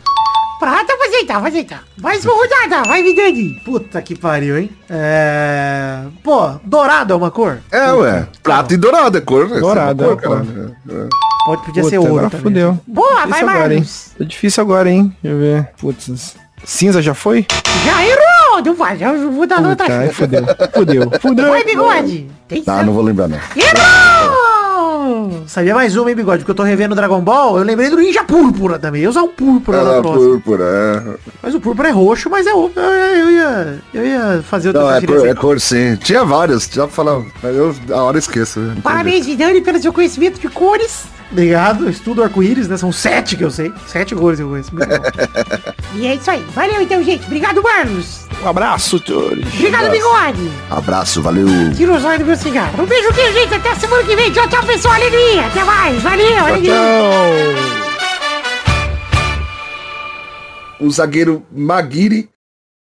Prata, vai aceitar, vai aceitar. Mais uma rodada. Vai, Vidani. Puta que pariu, hein? É... Pô, dourado é uma cor? É, ué. Prata e dourado é cor. né? Dourado, Essa é cor, cor. cara. É. Pode, podia Puta, ser ouro também. fudeu. Boa, vai, agora, hein? Tá difícil agora, hein? Deixa eu ver. Putz. Cinza já foi? Já errou! Não vai, já vou dar outra chance. fudeu. Fudeu. Fudeu. Vai, bigode! Tem Tá, não vou lembrar não. Errou! Sabia mais uma, hein, bigode? Porque eu tô revendo Dragon Ball, eu lembrei do Ninja Púrpura também. Eu usar um Púrpura na Ah, próxima. púrpura, é. Mas o Púrpura é roxo, mas é o... Eu, ia, eu ia fazer outra Não, é é cor sim. Tinha vários, já pra falar. Mas eu a hora esqueço. né? Parabéns, Vidani, pelo seu conhecimento de cores. Obrigado, estudo arco-íris, né? São sete que eu sei. Sete cores eu conheço. E é isso aí. Valeu então, gente. Obrigado, Marlos. Um abraço, senhores. Obrigado, bigode. Abraço, valeu. Tira os olhos do meu cigarro. Um beijo aqui, gente. Até semana que vem. Tchau, tchau, pessoal. Alegria. Até mais. Valeu, alegria. Tchau. O zagueiro Maguire